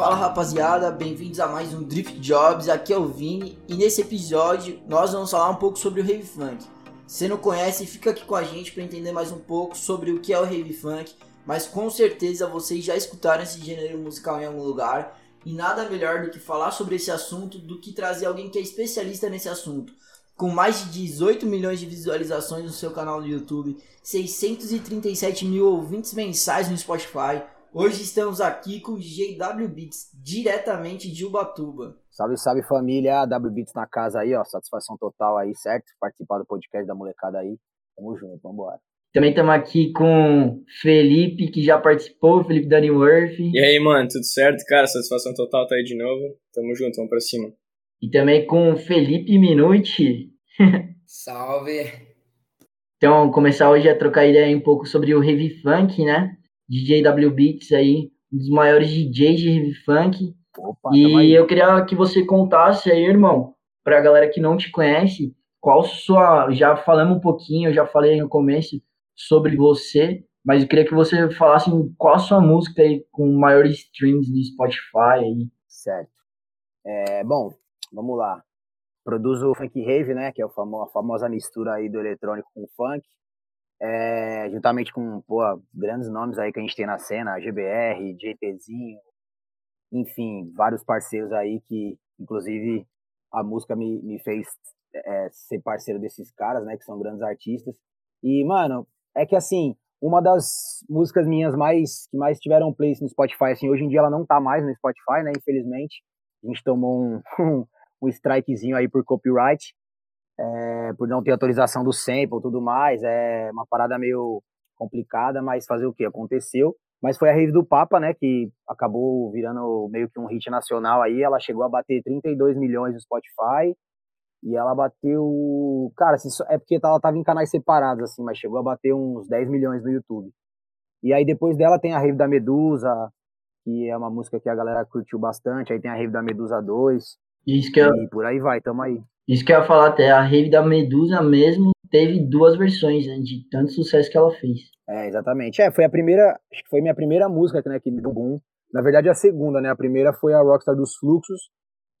Fala rapaziada, bem-vindos a mais um Drift Jobs. Aqui é o Vini e nesse episódio nós vamos falar um pouco sobre o Heavy Funk. Se não conhece, fica aqui com a gente para entender mais um pouco sobre o que é o Heavy Funk, mas com certeza vocês já escutaram esse gênero musical em algum lugar e nada melhor do que falar sobre esse assunto do que trazer alguém que é especialista nesse assunto. Com mais de 18 milhões de visualizações no seu canal do YouTube, 637 mil ouvintes mensais no Spotify, hoje estamos aqui com o JW Beats, diretamente de Ubatuba. Salve, salve família, W Beats na casa aí, ó, satisfação total aí, certo? Participar do podcast da molecada aí, tamo junto, vambora. Também estamos aqui com Felipe, que já participou, Felipe Dannyworth. E aí, mano, tudo certo? Cara, satisfação total tá aí de novo. Tamo junto, vamos pra cima. E também com Felipe Minuti. Salve! Então, começar hoje a trocar ideia um pouco sobre o Heavy Funk, né? DJ W Beats aí, um dos maiores DJs de Heavy Funk. Opa, e eu queria que você contasse aí, irmão, pra galera que não te conhece, qual sua. Já falamos um pouquinho, eu já falei no começo, sobre você, mas eu queria que você falasse qual a sua música aí com maiores streams no Spotify aí. Certo. É, bom, vamos lá. Produzo o Funk Rave, né, que é a famosa mistura aí do eletrônico com funk. É, juntamente com pô, grandes nomes aí que a gente tem na cena, GBR, JTzinho, enfim, vários parceiros aí que, inclusive, a música me, me fez é, ser parceiro desses caras, né, que são grandes artistas. E, mano, é que assim, uma das músicas minhas mais que mais tiveram play no Spotify, assim, hoje em dia ela não tá mais no Spotify, né, infelizmente. A gente tomou um, um, strikezinho aí por copyright, é, por não ter autorização do sample e tudo mais. É uma parada meio complicada, mas fazer o que? Aconteceu. Mas foi a rave do Papa, né, que acabou virando meio que um hit nacional aí. Ela chegou a bater 32 milhões no Spotify e ela bateu. Cara, é porque ela tava em canais separados, assim, mas chegou a bater uns 10 milhões no YouTube. E aí depois dela tem a Rave da Medusa, que é uma música que a galera curtiu bastante. Aí tem a Rave da Medusa 2. Isso que eu... E por aí vai, tamo aí. Isso que eu ia falar até, a Rave da Medusa mesmo teve duas versões, né, de tanto sucesso que ela fez. É, exatamente. É, foi a primeira, acho que foi minha primeira música, né, que deu boom. Na verdade, a segunda, né, a primeira foi a Rockstar dos Fluxos,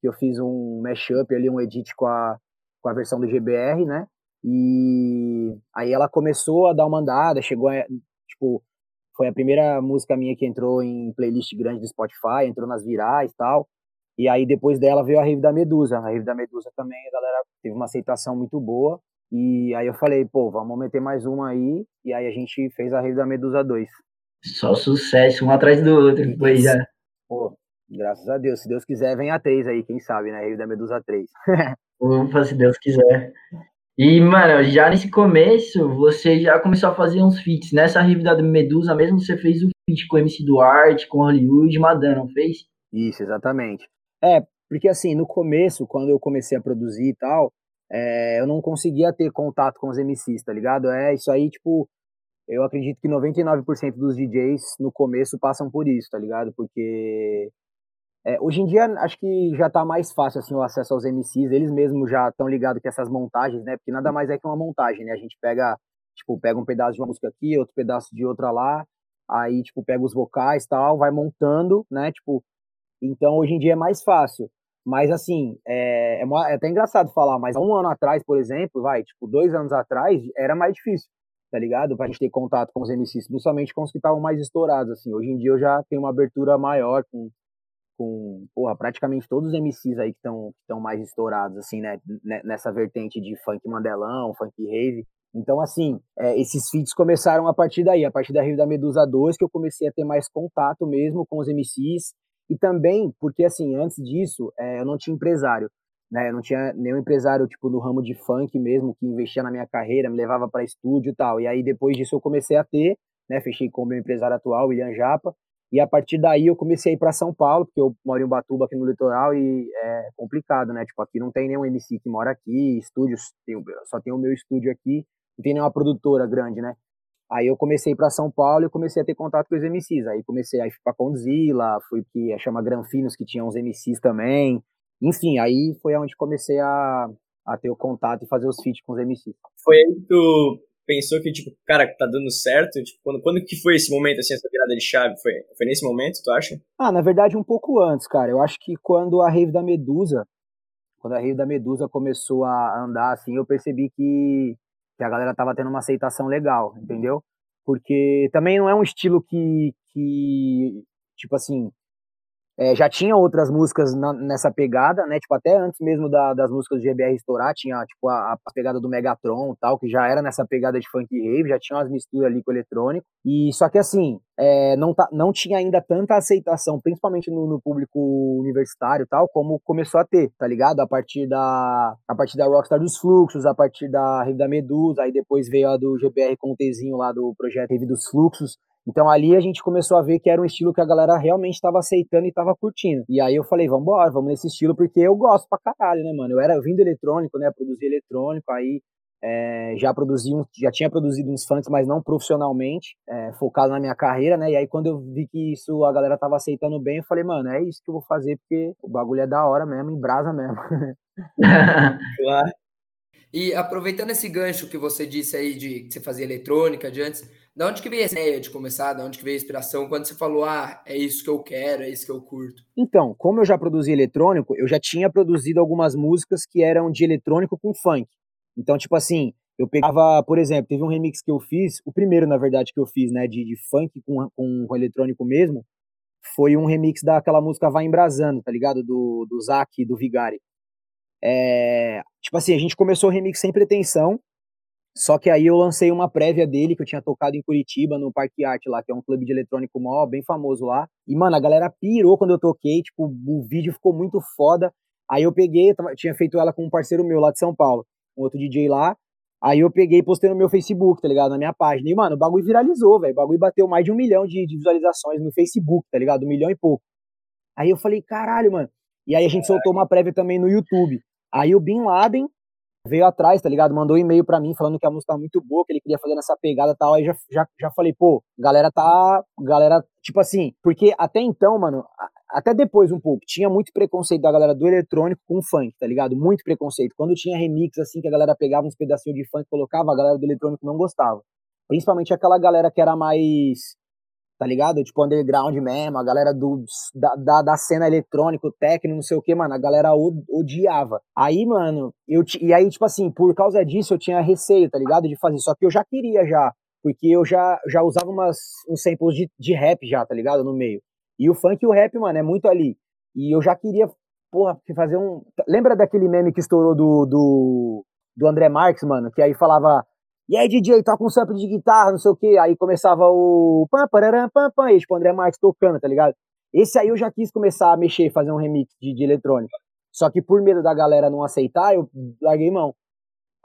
que eu fiz um mashup ali, um edit com a, com a versão do GBR, né? E aí ela começou a dar uma andada, chegou a, tipo, foi a primeira música minha que entrou em playlist grande do Spotify, entrou nas virais e tal. E aí depois dela veio a Rave da Medusa. A Rave da Medusa também, a galera teve uma aceitação muito boa. E aí eu falei, pô, vamos meter mais uma aí. E aí a gente fez a Rave da Medusa 2. Só sucesso, um atrás do outro, depois já. Pô, Graças a Deus. Se Deus quiser, vem a 3 aí, quem sabe, né? Rio da Medusa 3. Ufa, se Deus quiser. E, mano, já nesse começo, você já começou a fazer uns feats. Nessa Rio da Medusa mesmo, você fez o feat com o MC Duarte, com Hollywood, Madan, não fez? Isso, exatamente. É, porque assim, no começo, quando eu comecei a produzir e tal, é, eu não conseguia ter contato com os MCs, tá ligado? É isso aí, tipo, eu acredito que 99% dos DJs no começo passam por isso, tá ligado? Porque é, hoje em dia, acho que já está mais fácil assim, o acesso aos MCs, eles mesmos já estão ligados com essas montagens, né? Porque nada mais é que uma montagem, né? A gente pega, tipo, pega um pedaço de uma música aqui, outro pedaço de outra lá, aí, tipo, pega os vocais tal, vai montando, né? Tipo, então hoje em dia é mais fácil. Mas, assim, é, é, é até engraçado falar, mas há um ano atrás, por exemplo, vai, tipo, dois anos atrás, era mais difícil, tá ligado? Pra gente ter contato com os MCs, principalmente com os que estavam mais estourados, assim. Hoje em dia eu já tenho uma abertura maior com com porra, praticamente todos os MCs aí que estão mais estourados, assim, né? Nessa vertente de funk mandelão, funk rave. Então, assim, é, esses feats começaram a partir daí, a partir da Rio da Medusa 2, que eu comecei a ter mais contato mesmo com os MCs. E também, porque, assim, antes disso, é, eu não tinha empresário. Né? Eu não tinha nenhum empresário, tipo, no ramo de funk mesmo, que investia na minha carreira, me levava para estúdio e tal. E aí, depois disso, eu comecei a ter, né? Fechei com o meu empresário atual, William Japa. E a partir daí eu comecei a ir para São Paulo, porque eu moro em Batuba aqui no litoral e é complicado, né? Tipo, aqui não tem nenhum MC que mora aqui, estúdios, só tem o meu estúdio aqui, não tem nenhuma produtora grande, né? Aí eu comecei para São Paulo e comecei a ter contato com os MCs. Aí comecei a ir para Condzilla, fui que chama Granfinos, que tinha uns MCs também. Enfim, aí foi onde comecei a, a ter o contato e fazer os feats com os MCs. Foi aí que tu pensou que, tipo, cara, tá dando certo? Tipo, quando, quando que foi esse momento, assim, essa virada de chave? Foi, foi nesse momento, tu acha? Ah, na verdade, um pouco antes, cara. Eu acho que quando a Rave da Medusa, quando a Rave da Medusa começou a andar, assim, eu percebi que, que a galera tava tendo uma aceitação legal, entendeu? Porque também não é um estilo que, que tipo assim, é, já tinha outras músicas na, nessa pegada, né? Tipo, até antes mesmo da, das músicas do GBR estourar, tinha tipo a, a, pegada do Megatron tal, que já era nessa pegada de funk rave, já tinha umas misturas ali com eletrônico. E só que assim, é, não, tá, não tinha ainda tanta aceitação, principalmente no, no, público universitário tal, como começou a ter, tá ligado? A partir da a partir da Rockstar dos Fluxos, a partir da Rave da Medusa, aí depois veio a do GBR com o Tzinho lá do projeto Rave dos Fluxos. Então ali a gente começou a ver que era um estilo que a galera realmente estava aceitando e estava curtindo. E aí eu falei, vamos embora, vamos nesse estilo, porque eu gosto pra caralho, né, mano? Eu era vindo eletrônico, né? Produzi eletrônico, aí é, já produzi um, já tinha produzido uns funks, mas não profissionalmente, é, focado na minha carreira, né? E aí quando eu vi que isso a galera tava aceitando bem, eu falei, mano, é isso que eu vou fazer, porque o bagulho é da hora mesmo, em brasa mesmo. claro. E aproveitando esse gancho que você disse aí de que você fazia eletrônica de antes, da onde que veio essa ideia de começar? Da onde que veio a inspiração? Quando você falou, ah, é isso que eu quero, é isso que eu curto? Então, como eu já produzi eletrônico, eu já tinha produzido algumas músicas que eram de eletrônico com funk. Então, tipo assim, eu pegava, por exemplo, teve um remix que eu fiz, o primeiro, na verdade, que eu fiz, né, de, de funk com, com, com eletrônico mesmo, foi um remix daquela música Vai Embrasando, tá ligado? Do, do Zac e do Vigari. É, tipo assim, a gente começou o remix sem pretensão, só que aí eu lancei uma prévia dele que eu tinha tocado em Curitiba, no Parque Arte lá, que é um clube de eletrônico mó, bem famoso lá. E, mano, a galera pirou quando eu toquei, tipo, o vídeo ficou muito foda. Aí eu peguei, tinha feito ela com um parceiro meu lá de São Paulo, um outro DJ lá. Aí eu peguei e postei no meu Facebook, tá ligado? Na minha página. E, mano, o bagulho viralizou, velho. O bagulho bateu mais de um milhão de, de, visualizações no Facebook, tá ligado? Um milhão e pouco. Aí eu falei, caralho, mano. E aí a gente soltou uma prévia também no YouTube. Aí o Bin Laden veio atrás, tá ligado? Mandou um e-mail para mim falando que a música tá muito boa, que ele queria fazer nessa pegada e tal. Aí já, já, já falei, pô, galera tá. Galera, tipo assim, porque até então, mano, até depois um pouco, tinha muito preconceito da galera do eletrônico com funk, tá ligado? Muito preconceito. Quando tinha remix, assim, que a galera pegava uns pedacinhos de funk e colocava, a galera do eletrônico não gostava. Principalmente aquela galera que era mais tá ligado? Tipo, underground mesmo, a galera do, da, da, da cena eletrônica, técnico, não sei o que, mano, a galera odiava. Aí, mano, eu e aí, tipo assim, por causa disso eu tinha receio, tá ligado? De fazer, só que eu já queria já, porque eu já, já usava umas, uns samples de, de rap já, tá ligado? No meio. E o funk e o rap, mano, é muito ali. E eu já queria, porra, fazer um... Lembra daquele meme que estourou do, do, do André Marques, mano? Que aí falava e aí, DJ, toca um sample de guitarra, não sei o quê. Aí começava o pam, pararam, pam, pam, e tipo, o André Marques tocando, tá ligado? Esse aí eu já quis começar a mexer, fazer um remix de, de eletrônica. Só que por medo da galera não aceitar, eu larguei mão.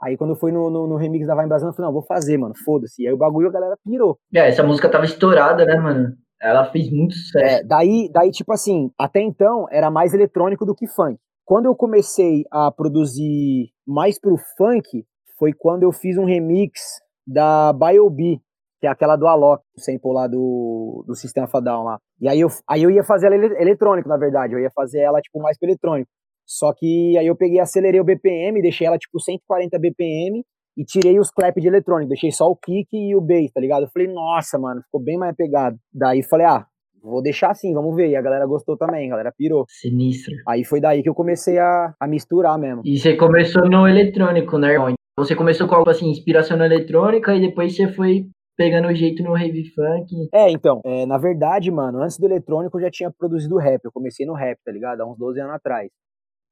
Aí quando foi no, no, no, remix da Vai Embrasando, eu falei, não, vou fazer, mano, foda-se. E aí o bagulho a galera pirou. É, essa música tava estourada, né, mano? Ela fez muito sucesso. É, daí, daí, tipo assim, até então era mais eletrônico do que funk. Quando eu comecei a produzir mais pro funk, foi quando eu fiz um remix da BioB, que é aquela do Alok, o sample lá do, do Sistema Fadal lá. E aí eu, aí eu ia fazer ela eletrônico, na verdade, eu ia fazer ela, tipo, mais pro eletrônico. Só que aí eu peguei, acelerei o BPM, deixei ela, tipo, 140 BPM e tirei os clap de eletrônico, deixei só o kick e o bass, tá ligado? Eu falei, nossa, mano, ficou bem mais pegado. Daí falei, ah, vou deixar assim, vamos ver. E a galera gostou também, a galera pirou. Sinistro. Aí foi daí que eu comecei a, a misturar mesmo. E você começou no eletrônico, né, irmão? Você começou com algo assim, inspiração na eletrônica e depois você foi pegando o jeito no rave funk. É, então, é, na verdade, mano, antes do eletrônico eu já tinha produzido rap. Eu comecei no rap, tá ligado? Há uns 12 anos atrás.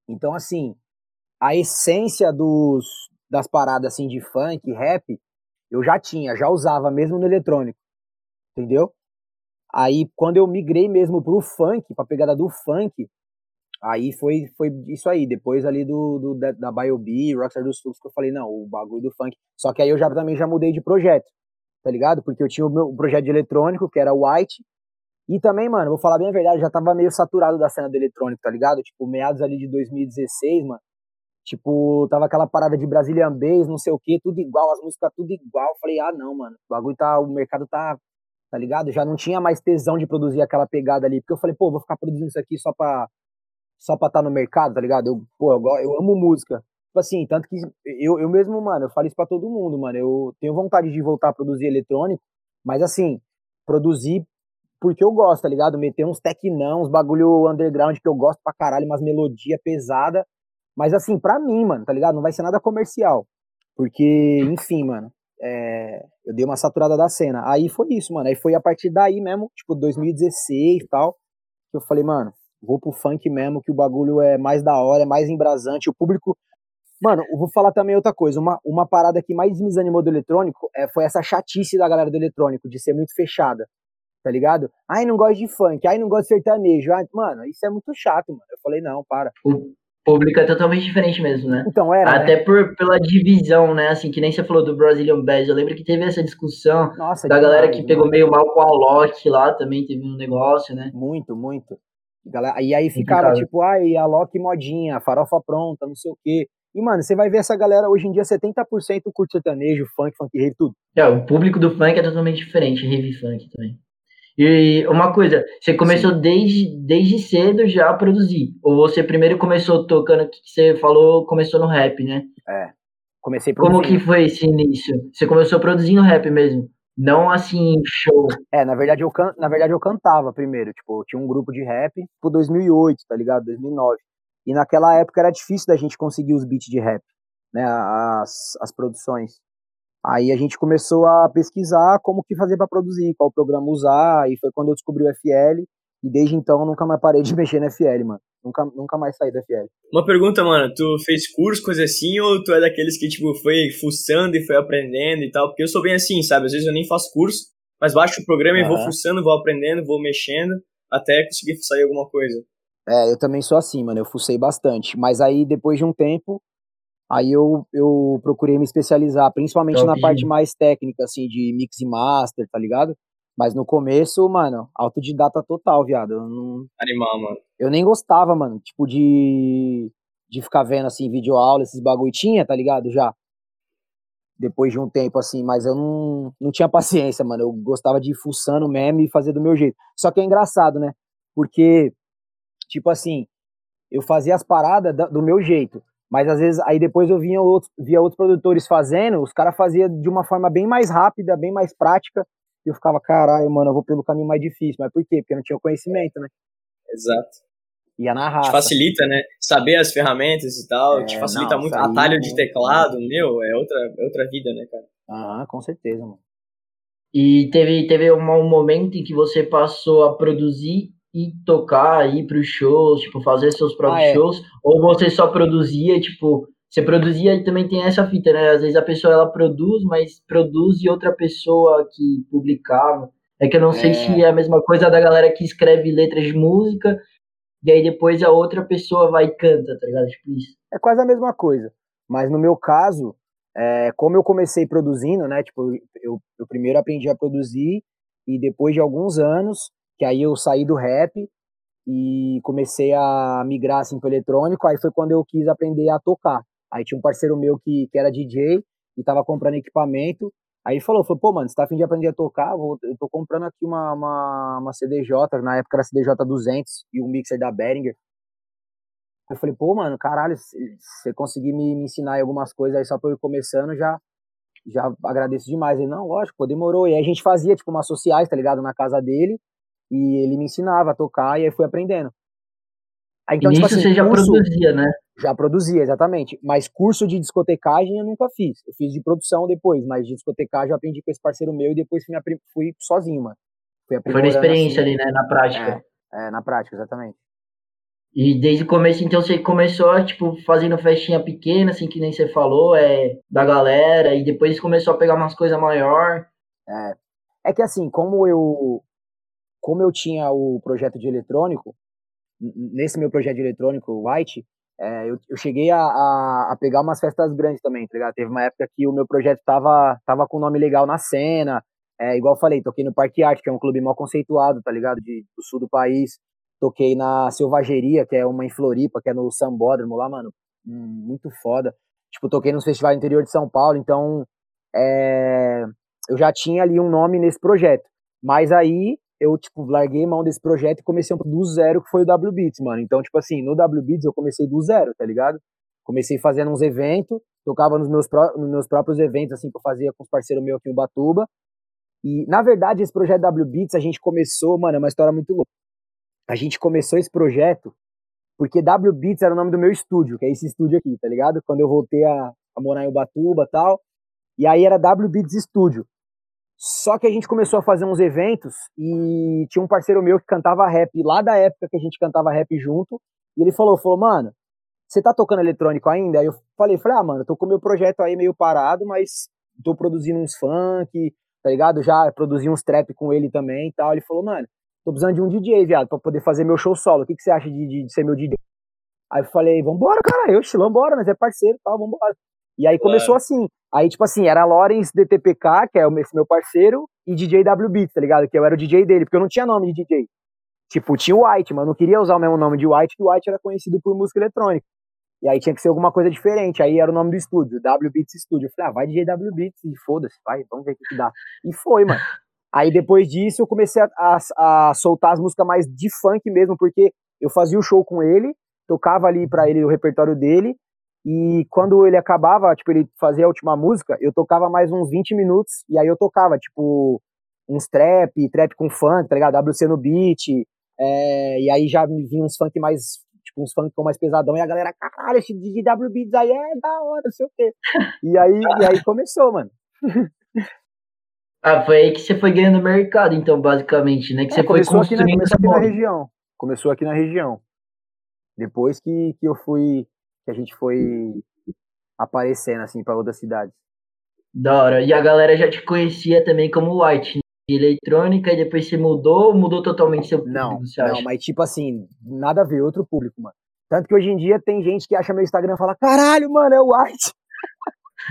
Então, assim, a essência dos, das paradas assim de funk, rap, eu já tinha, já usava mesmo no eletrônico. Entendeu? Aí, quando eu migrei mesmo pro funk, pra pegada do funk, Aí foi, foi isso aí, depois ali do, do da, da BioB, Rockstar dos Fluxos, que eu falei, não, o bagulho do funk. Só que aí eu já também já mudei de projeto, tá ligado? Porque eu tinha o meu projeto de eletrônico, que era White, e também, mano, vou falar bem a verdade, já tava meio saturado da cena do eletrônico, tá ligado? Tipo, meados ali de 2016, mano, tipo, tava aquela parada de Brazilian Bass, não sei o que, tudo igual, as músicas tudo igual. Falei, ah, não, mano, o bagulho tá, o mercado tá, tá ligado? Já não tinha mais tesão de produzir aquela pegada ali, porque eu falei, pô, vou ficar produzindo isso aqui só pra só pra estar tá no mercado, tá ligado? Eu, pô, eu, eu amo música. Tipo assim, tanto que eu, eu mesmo, mano, eu falo isso pra todo mundo, mano. Eu tenho vontade de voltar a produzir eletrônico, mas assim, produzir porque eu gosto, tá ligado? Meter uns tecnão, uns bagulho underground que eu gosto pra caralho, umas melodia pesada. Mas assim, pra mim, mano, tá ligado? Não vai ser nada comercial. Porque, enfim, mano, é, eu dei uma saturada da cena. Aí foi isso, mano. Aí foi a partir daí mesmo, tipo, 2016 e tal, que eu falei, mano, vou pro funk mesmo, que o bagulho é mais da hora, é mais embrasante. O público. Mano, eu vou falar também outra coisa. Uma, uma parada que mais me desanimou do eletrônico é, foi essa chatice da galera do eletrônico, de ser muito fechada. Tá ligado? Ai, não gosto de funk, ai, não gosto de sertanejo. Ai, mano, isso é muito chato, mano. Eu falei, não, para público é totalmente diferente mesmo, né? Então, era. Até né? por, pela divisão, né? Assim, que nem você falou do Brazilian Bass. Eu lembro que teve essa discussão Nossa, da galera que pegou meio mal com a Alok lá, também teve um negócio, né? Muito, muito. E aí ficava tipo, ai, a Loki modinha, farofa pronta, não sei o quê. E, mano, você vai ver essa galera, hoje em dia, 70% curte sertanejo, funk, funk rave, tudo. É, o público do funk é totalmente diferente, rave funk também. E uma coisa, você começou desde, desde cedo já a produzir? Ou você primeiro começou tocando, que você falou, começou no rap, né? É, comecei produzindo. Como que foi esse início? Você começou produzindo rap mesmo? Não assim, show. É, na verdade eu, can... na verdade eu cantava primeiro, tipo, tinha um grupo de rap, tipo 2008, tá ligado? 2009. E naquela época era difícil da gente conseguir os beats de rap, né, as, as produções. Aí a gente começou a pesquisar como que fazer para produzir, qual programa usar, e foi quando eu descobri o FL, e desde então eu nunca mais parei de mexer no FL, mano. Nunca, nunca mais saí do FL. Uma pergunta, mano, tu fez curso, coisa assim, ou tu é daqueles que, tipo, foi fuçando e foi aprendendo e tal? Porque eu sou bem assim, sabe? Às vezes eu nem faço curso, mas baixo o programa uhum. e vou fuçando, vou aprendendo, vou mexendo, até conseguir sair alguma coisa. É, eu também sou assim, mano, eu fucei bastante. Mas aí, depois de um tempo, Aí eu, eu procurei me especializar, principalmente Top. na parte mais técnica, assim, de mix e master, tá ligado? Mas no começo, mano, autodidata total, viado. Eu não... Animal, mano. Eu nem gostava, mano, tipo, de, de ficar vendo, assim, videoaula, esses bagulho. Tinha, tá ligado? Já. Depois de um tempo, assim, mas eu não, não tinha paciência, mano. Eu gostava de ir fuçando mesmo e fazer do meu jeito. Só que é engraçado, né? Porque, tipo assim, eu fazia as paradas do meu jeito. Mas às vezes, aí depois eu via outros, via outros produtores fazendo, os caras faziam de uma forma bem mais rápida, bem mais prática, e eu ficava, caralho, mano, eu vou pelo caminho mais difícil. Mas por quê? Porque eu não tinha o conhecimento, né? Exato. Ia na raça. Te facilita, né? Saber as ferramentas e tal, é, te facilita não, muito. Atalho de teclado, meu, é outra, é outra vida, né, cara? Ah, com certeza, mano. E teve, teve um, um momento em que você passou a produzir e tocar, ir para os shows, tipo, fazer seus próprios ah, é. shows, ou você só produzia, tipo, você produzia e também tem essa fita, né? Às vezes a pessoa ela produz, mas produz e outra pessoa que publicava. É que eu não é. sei se é a mesma coisa da galera que escreve letras de música e aí depois a outra pessoa vai e canta, tá ligado? Tipo isso. É quase a mesma coisa. Mas no meu caso, é, como eu comecei produzindo, né? Tipo, eu, eu primeiro aprendi a produzir e depois de alguns anos que aí eu saí do rap e comecei a migrar assim pro eletrônico, aí foi quando eu quis aprender a tocar. Aí tinha um parceiro meu que, que era DJ e tava comprando equipamento, aí falou, falou, pô, mano, você tá afim de aprender a tocar? Eu tô comprando aqui uma, uma, uma CDJ, na época era CDJ 200 e um mixer da Behringer. Eu falei, pô, mano, caralho, se você conseguir me, me ensinar algumas coisas aí só pra eu ir começando, já já agradeço demais. Ele, não, lógico, pô, demorou. E aí a gente fazia, tipo, umas sociais, tá ligado, na casa dele, e ele me ensinava a tocar e aí fui aprendendo. Aí, então, tipo assim, você já curso, produzia, né? Já produzia, exatamente. Mas curso de discotecagem eu nunca fiz. Eu fiz de produção depois, mas de discotecagem eu aprendi com esse parceiro meu e depois fui, fui sozinho, mano. Fui Foi na experiência assim, ali, né? Na prática. É, é, na prática, exatamente. E desde o começo, então, você começou, tipo, fazendo festinha pequena, assim, que nem você falou, é, da galera, e depois começou a pegar umas coisas maior. É. É que assim, como eu como eu tinha o projeto de eletrônico, nesse meu projeto de eletrônico, o White, é, eu, eu, cheguei a, a, a, pegar umas festas grandes também, tá ligado? Teve uma época que o meu projeto tava, tava com nome legal na cena, é, igual eu falei, toquei no Parque Arte, que é um clube mal conceituado, tá ligado? De, do sul do país. Toquei na Selvageria, que é uma em Floripa, que é no Sambódromo lá, mano. Hum, muito foda. Tipo, toquei nos festivais interior de São Paulo, então é, eu já tinha ali um nome nesse projeto. Mas aí eu, tipo, larguei mão desse projeto e comecei do zero, que foi o W Beats, mano. Então, tipo assim, no W Beats eu comecei do zero, tá ligado? Comecei fazendo uns eventos, tocava nos meus, pró nos meus próprios eventos, assim, que eu fazia com os parceiros meus aqui em Batuba. E, na verdade, esse projeto W Beats, a gente começou, mano, é uma história muito louca. A gente começou esse projeto porque W Beats era o nome do meu estúdio, que é esse estúdio aqui, tá ligado? Quando eu voltei a, a morar em Ubatuba e tal. E aí era W Beats Studio. Só que a gente começou a fazer uns eventos e tinha um parceiro meu que cantava rap lá da época que a gente cantava rap junto. E ele falou, falou, mano, você tá tocando eletrônico ainda? Aí eu falei, falei, ah, mano, tô com meu projeto aí meio parado, mas tô produzindo uns funk, tá ligado? Já produzi uns trap com ele também e tal. Ele falou, mano, tô precisando de um DJ, viado, pra poder fazer meu show solo. O que, que você acha de, de, de ser meu DJ? Aí eu falei, vambora, cara, eu, vambora, mas é parceiro e tal, vambora. E aí começou é. assim. Aí, tipo assim, era Lawrence DTPK, que é o meu parceiro, e DJ W Beats, tá ligado? Que eu era o DJ dele, porque eu não tinha nome de DJ. Tipo, tinha o White, mas eu não queria usar o mesmo nome de White, que o White era conhecido por música eletrônica. E aí tinha que ser alguma coisa diferente. Aí era o nome do estúdio, W Beats Studio. Eu falei, ah, vai DJ W Beats e foda-se, vai, vamos ver o que, que dá. E foi, mano. Aí depois disso eu comecei a, a, a, soltar as músicas mais de funk mesmo, porque eu fazia o show com ele, tocava ali para ele o repertório dele, e quando ele acabava, tipo, ele fazia a última música, eu tocava mais uns 20 minutos, e aí eu tocava, tipo, uns trap, trap com funk, tá ligado? WC no beat, é, e aí já me vinha uns funk mais, tipo, uns funk mais pesadão, e a galera, caralho, esse DW Beats aí é da hora, não sei o quê. E aí, e aí começou, mano. Ah, foi aí que você foi ganhando mercado, então, basicamente, né? Que é, você foi construindo essa aqui na região. Começou aqui na região. Depois que, que eu fui, que a gente foi aparecendo, assim, para outras cidades. Da hora. E a galera já te conhecia também como White, né? de eletrônica, e depois você mudou mudou totalmente seu público, não, Não, mas tipo assim, nada a ver, outro público, mano. Tanto que hoje em dia tem gente que acha meu Instagram e fala, caralho, mano, é o White.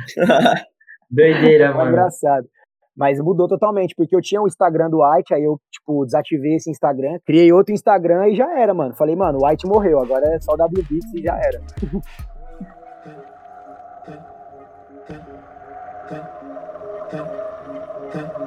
Doideira, é mano. engraçado. Mas mudou totalmente, porque eu tinha o Instagram do White, aí eu, tipo, desativei esse Instagram, criei outro Instagram e já era, mano. Falei, mano, o White morreu, agora é só WBits e já era.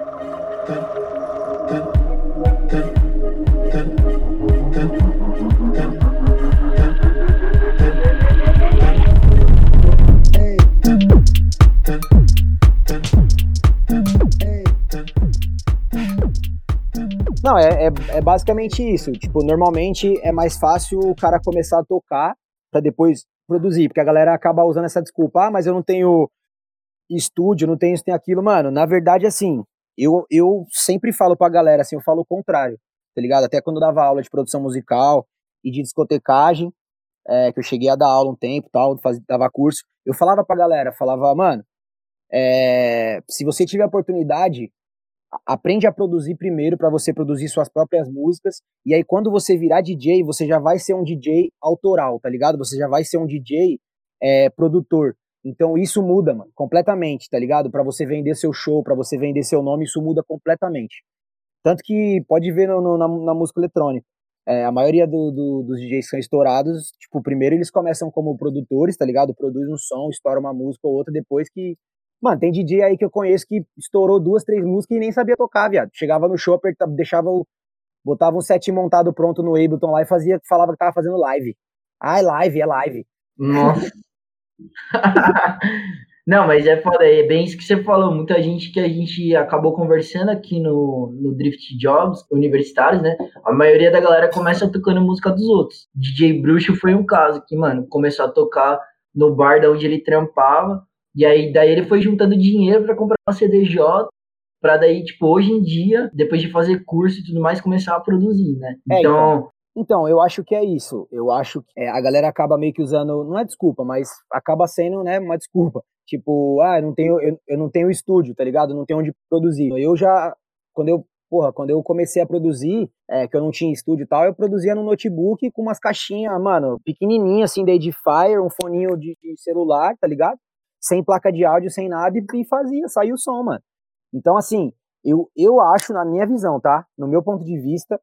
Não, é, é, é, basicamente isso. Tipo, normalmente é mais fácil o cara começar a tocar para depois produzir, porque a galera acaba usando essa desculpa, ah, mas eu não tenho estúdio, não tenho isso, tem aquilo. Mano, na verdade, assim, eu, eu sempre falo pra galera, assim, eu falo o contrário, tá ligado? Até quando eu dava aula de produção musical e de discotecagem, é, que eu cheguei a dar aula um tempo tal, faz, dava curso, eu falava pra galera, falava, mano, é, se você tiver a oportunidade, aprende a produzir primeiro para você produzir suas próprias músicas e aí quando você virar DJ você já vai ser um DJ autoral tá ligado? Você já vai ser um DJ é, produtor. Então isso muda mano, completamente tá ligado? Para você vender seu show para você vender seu nome isso muda completamente. Tanto que pode ver no, no, na, na, música eletrônica. É, a maioria do, do, dos DJs são estourados tipo primeiro eles começam como produtores tá ligado? Produz um som estoura uma música ou outra depois que Mano, tem DJ aí que eu conheço que estourou duas, três músicas e nem sabia tocar, viado. Chegava no show, apertava, deixava o. Botava um set montado pronto no Ableton lá e fazia, falava que tava fazendo live. Ah, é live, é live. Nossa. Não, mas é foda, é bem isso que você falou. Muita gente que a gente acabou conversando aqui no, no Drift Jobs, universitários, né? A maioria da galera começa tocando música dos outros. DJ Bruxo foi um caso que, mano, começou a tocar no bar da onde ele trampava. E aí daí ele foi juntando dinheiro para comprar uma CDJ, para daí, tipo, hoje em dia, depois de fazer curso e tudo mais, começar a produzir, né? É, então, então... Então, eu acho que é isso. Eu acho que é, a galera acaba meio que usando, não é desculpa, mas acaba sendo, né, uma desculpa. Tipo, ah, eu não tenho, eu, eu não tenho estúdio, tá ligado? não tenho onde produzir. Eu já, quando eu, porra, quando eu comecei a produzir, é, que eu não tinha estúdio e tal, eu produzia no notebook com umas caixinhas, mano, pequenininhas, assim, da Edifier, um foninho de, de celular, tá ligado? Sem placa de áudio, sem nada, e, fazia, saiu o som, mano. Então, assim, eu, eu acho, na minha visão, tá? No meu ponto de vista,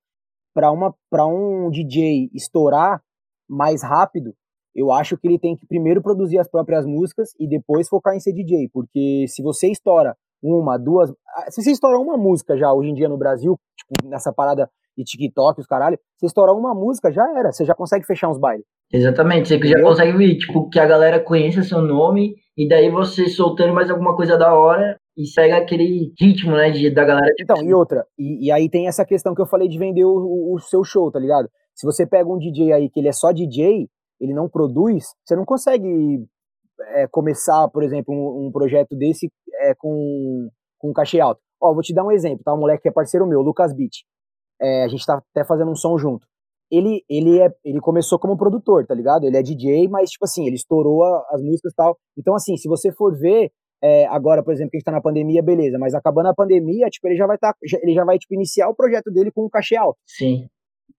para uma para um DJ estourar mais rápido, eu acho que ele tem que primeiro produzir as próprias músicas e depois focar em ser DJ, porque se você estoura uma, duas, ah, se você estoura uma música já hoje em dia no Brasil, tipo, nessa parada de TikTok, os caralho, você estourar uma música já era, você já consegue fechar uns bailes. Exatamente, você já consegue ver, tipo, que a galera conheça seu nome e daí você soltando mais alguma coisa da hora e pega aquele ritmo, né, de, da galera. Então, e outra, e, e, aí tem essa questão que eu falei de vender o, o, seu show, tá ligado? Se você pega um DJ aí que ele é só DJ, ele não produz, você não consegue é, começar, por exemplo, um, um projeto desse é, com, com um cachê alto. Ó, vou te dar um exemplo, tá? Um moleque que é parceiro meu, Lucas Beat. É, a gente tá até fazendo um som junto ele, ele, é, ele começou como produtor, tá ligado? Ele é DJ, mas, tipo assim, ele estourou a, as músicas e tal. Então, assim, se você for ver, é, agora, por exemplo, que a gente tá na pandemia, beleza, mas acabando a pandemia, tipo, ele já vai tá, ele já vai, tipo, iniciar o projeto dele com um cachê alto. Sim.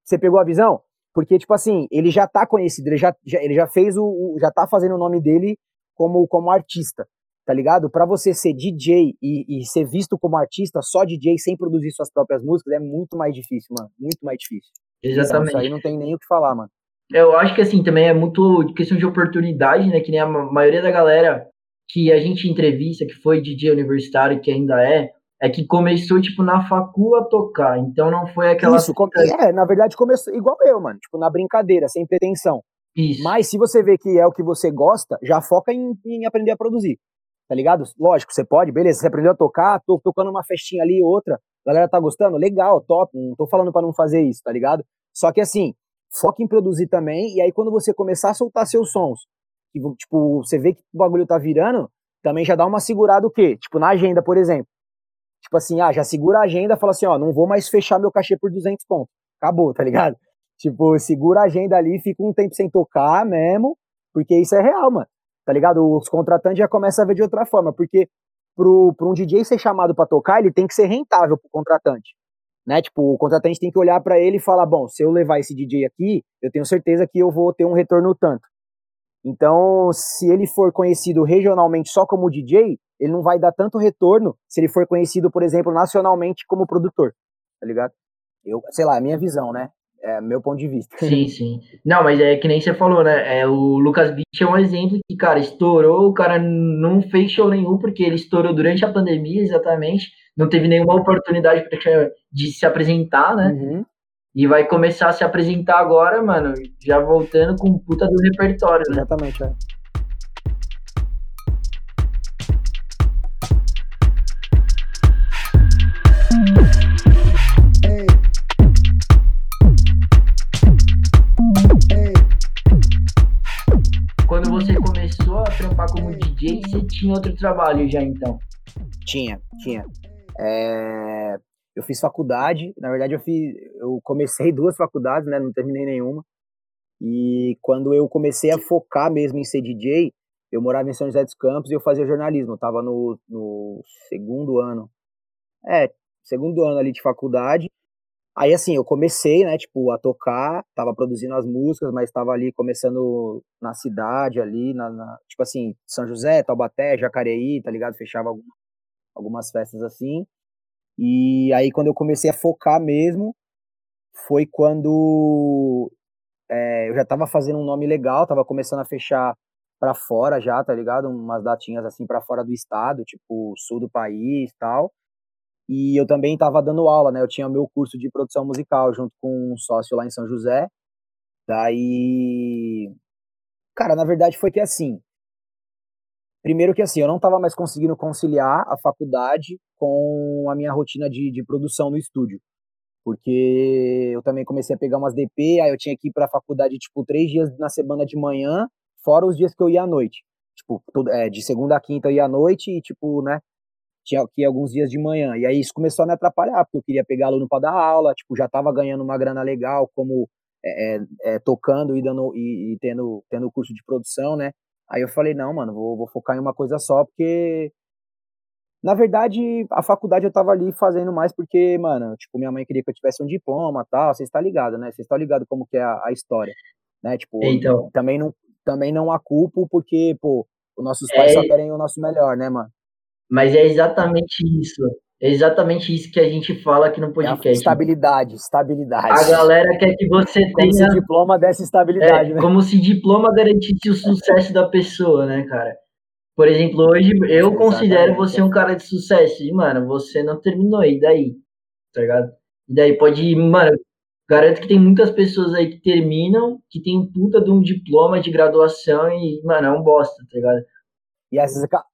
Você pegou a visão? Porque, tipo assim, ele já tá conhecido, ele já, já ele já fez o, o, já tá fazendo o nome dele como, como artista, tá ligado? Para você ser DJ e, e ser visto como artista, só DJ, sem produzir suas próprias músicas, é muito mais difícil, mano, muito mais difícil. Exatamente. Isso aí não tem nem o que falar, mano. Eu acho que assim, também é muito questão de oportunidade, né? Que nem a maioria da galera que a gente entrevista, que foi DJ universitário, que ainda é, é que começou, tipo, na facu a tocar. Então não foi aquela. Isso, é, na verdade começou igual eu, mano. Tipo, na brincadeira, sem pretensão. Isso. Mas se você vê que é o que você gosta, já foca em, em aprender a produzir. Tá ligado? Lógico, você pode, beleza, você aprendeu a tocar, tô tocando uma festinha ali, outra, a galera tá gostando, legal, top, não tô falando para não fazer isso, tá ligado? Só que assim, foca em produzir também, e aí quando você começar a soltar seus sons, e, tipo, você vê que o bagulho tá virando, também já dá uma segurada o quê? Tipo, na agenda, por exemplo. Tipo assim, ah, já segura a agenda, fala assim, ó, não vou mais fechar meu cachê por 200 pontos. Acabou, tá ligado? Tipo, segura a agenda ali, fica um tempo sem tocar mesmo, porque isso é real, mano. Tá ligado? Os contratantes já começam a ver de outra forma, porque pro, pro um DJ ser chamado para tocar, ele tem que ser rentável pro contratante né? Tipo, o contratante tem que olhar para ele e falar, bom, se eu levar esse DJ aqui, eu tenho certeza que eu vou ter um retorno tanto. Então, se ele for conhecido regionalmente só como DJ, ele não vai dar tanto retorno se ele for conhecido, por exemplo, nacionalmente como produtor, tá ligado? Eu, sei lá, a minha visão, né? É meu ponto de vista. Sim, sim. Não, mas é que nem você falou, né? É, o Lucas Beach é um exemplo que, cara, estourou, o cara não fez show nenhum, porque ele estourou durante a pandemia, exatamente não teve nenhuma oportunidade de se apresentar, né? Uhum. E vai começar a se apresentar agora, mano, já voltando com puta do repertório, né? Exatamente, é. Outro trabalho já então? Tinha, tinha. É, eu fiz faculdade, na verdade eu fiz, eu comecei duas faculdades, né, não terminei nenhuma. E quando eu comecei a focar mesmo em ser DJ, eu morava em São José dos Campos e eu fazia jornalismo, eu tava no, no segundo ano. É, segundo ano ali de faculdade. Aí assim, eu comecei, né, tipo, a tocar, tava produzindo as músicas, mas tava ali começando na cidade ali, na, na tipo assim, São José, Taubaté, Jacareí, tá ligado? Fechava algumas algumas festas assim. E aí quando eu comecei a focar mesmo, foi quando é, eu já tava fazendo um nome legal, tava começando a fechar para fora já, tá ligado? Umas datinhas assim para fora do estado, tipo sul do país tal. E eu também tava dando aula, né? Eu tinha meu curso de produção musical junto com um sócio lá em São José. Daí, cara, na verdade foi que assim, Primeiro que assim, eu não estava mais conseguindo conciliar a faculdade com a minha rotina de, de produção no estúdio. Porque eu também comecei a pegar umas DP, aí eu tinha que ir para a faculdade, tipo, três dias na semana de manhã, fora os dias que eu ia à noite. Tipo, todo, é, de segunda a quinta eu ia à noite e, tipo, né, tinha que ir alguns dias de manhã. E aí isso começou a me atrapalhar, porque eu queria pegar aluno para dar aula, tipo, já estava ganhando uma grana legal, como é, é, é, tocando e, dando, e, e tendo, tendo curso de produção, né? Aí eu falei, não, mano, vou, vou focar em uma coisa só, porque na verdade, a faculdade eu tava ali fazendo mais porque, mano, tipo, minha mãe queria que eu tivesse um diploma tal, você está ligado, né? Você está ligado como que é a, a, história, né? Tipo, então. também não, também não a culpo porque, pô, os nossos pais é... só querem o nosso melhor, né, mano? Mas é exatamente isso. É exatamente isso que a gente fala aqui no podcast. É estabilidade, estabilidade. A galera quer que você como tenha. Como se diploma desse estabilidade, é, né? Como se diploma garantisse o sucesso da pessoa, né, cara? Por exemplo, hoje eu considero você um cara de sucesso. E, mano, você não terminou, e daí? Tá ligado? E daí pode ir, mano, Garanto que tem muitas pessoas aí que terminam, que tem puta de um diploma de graduação e, mano, é um bosta, tá ligado? E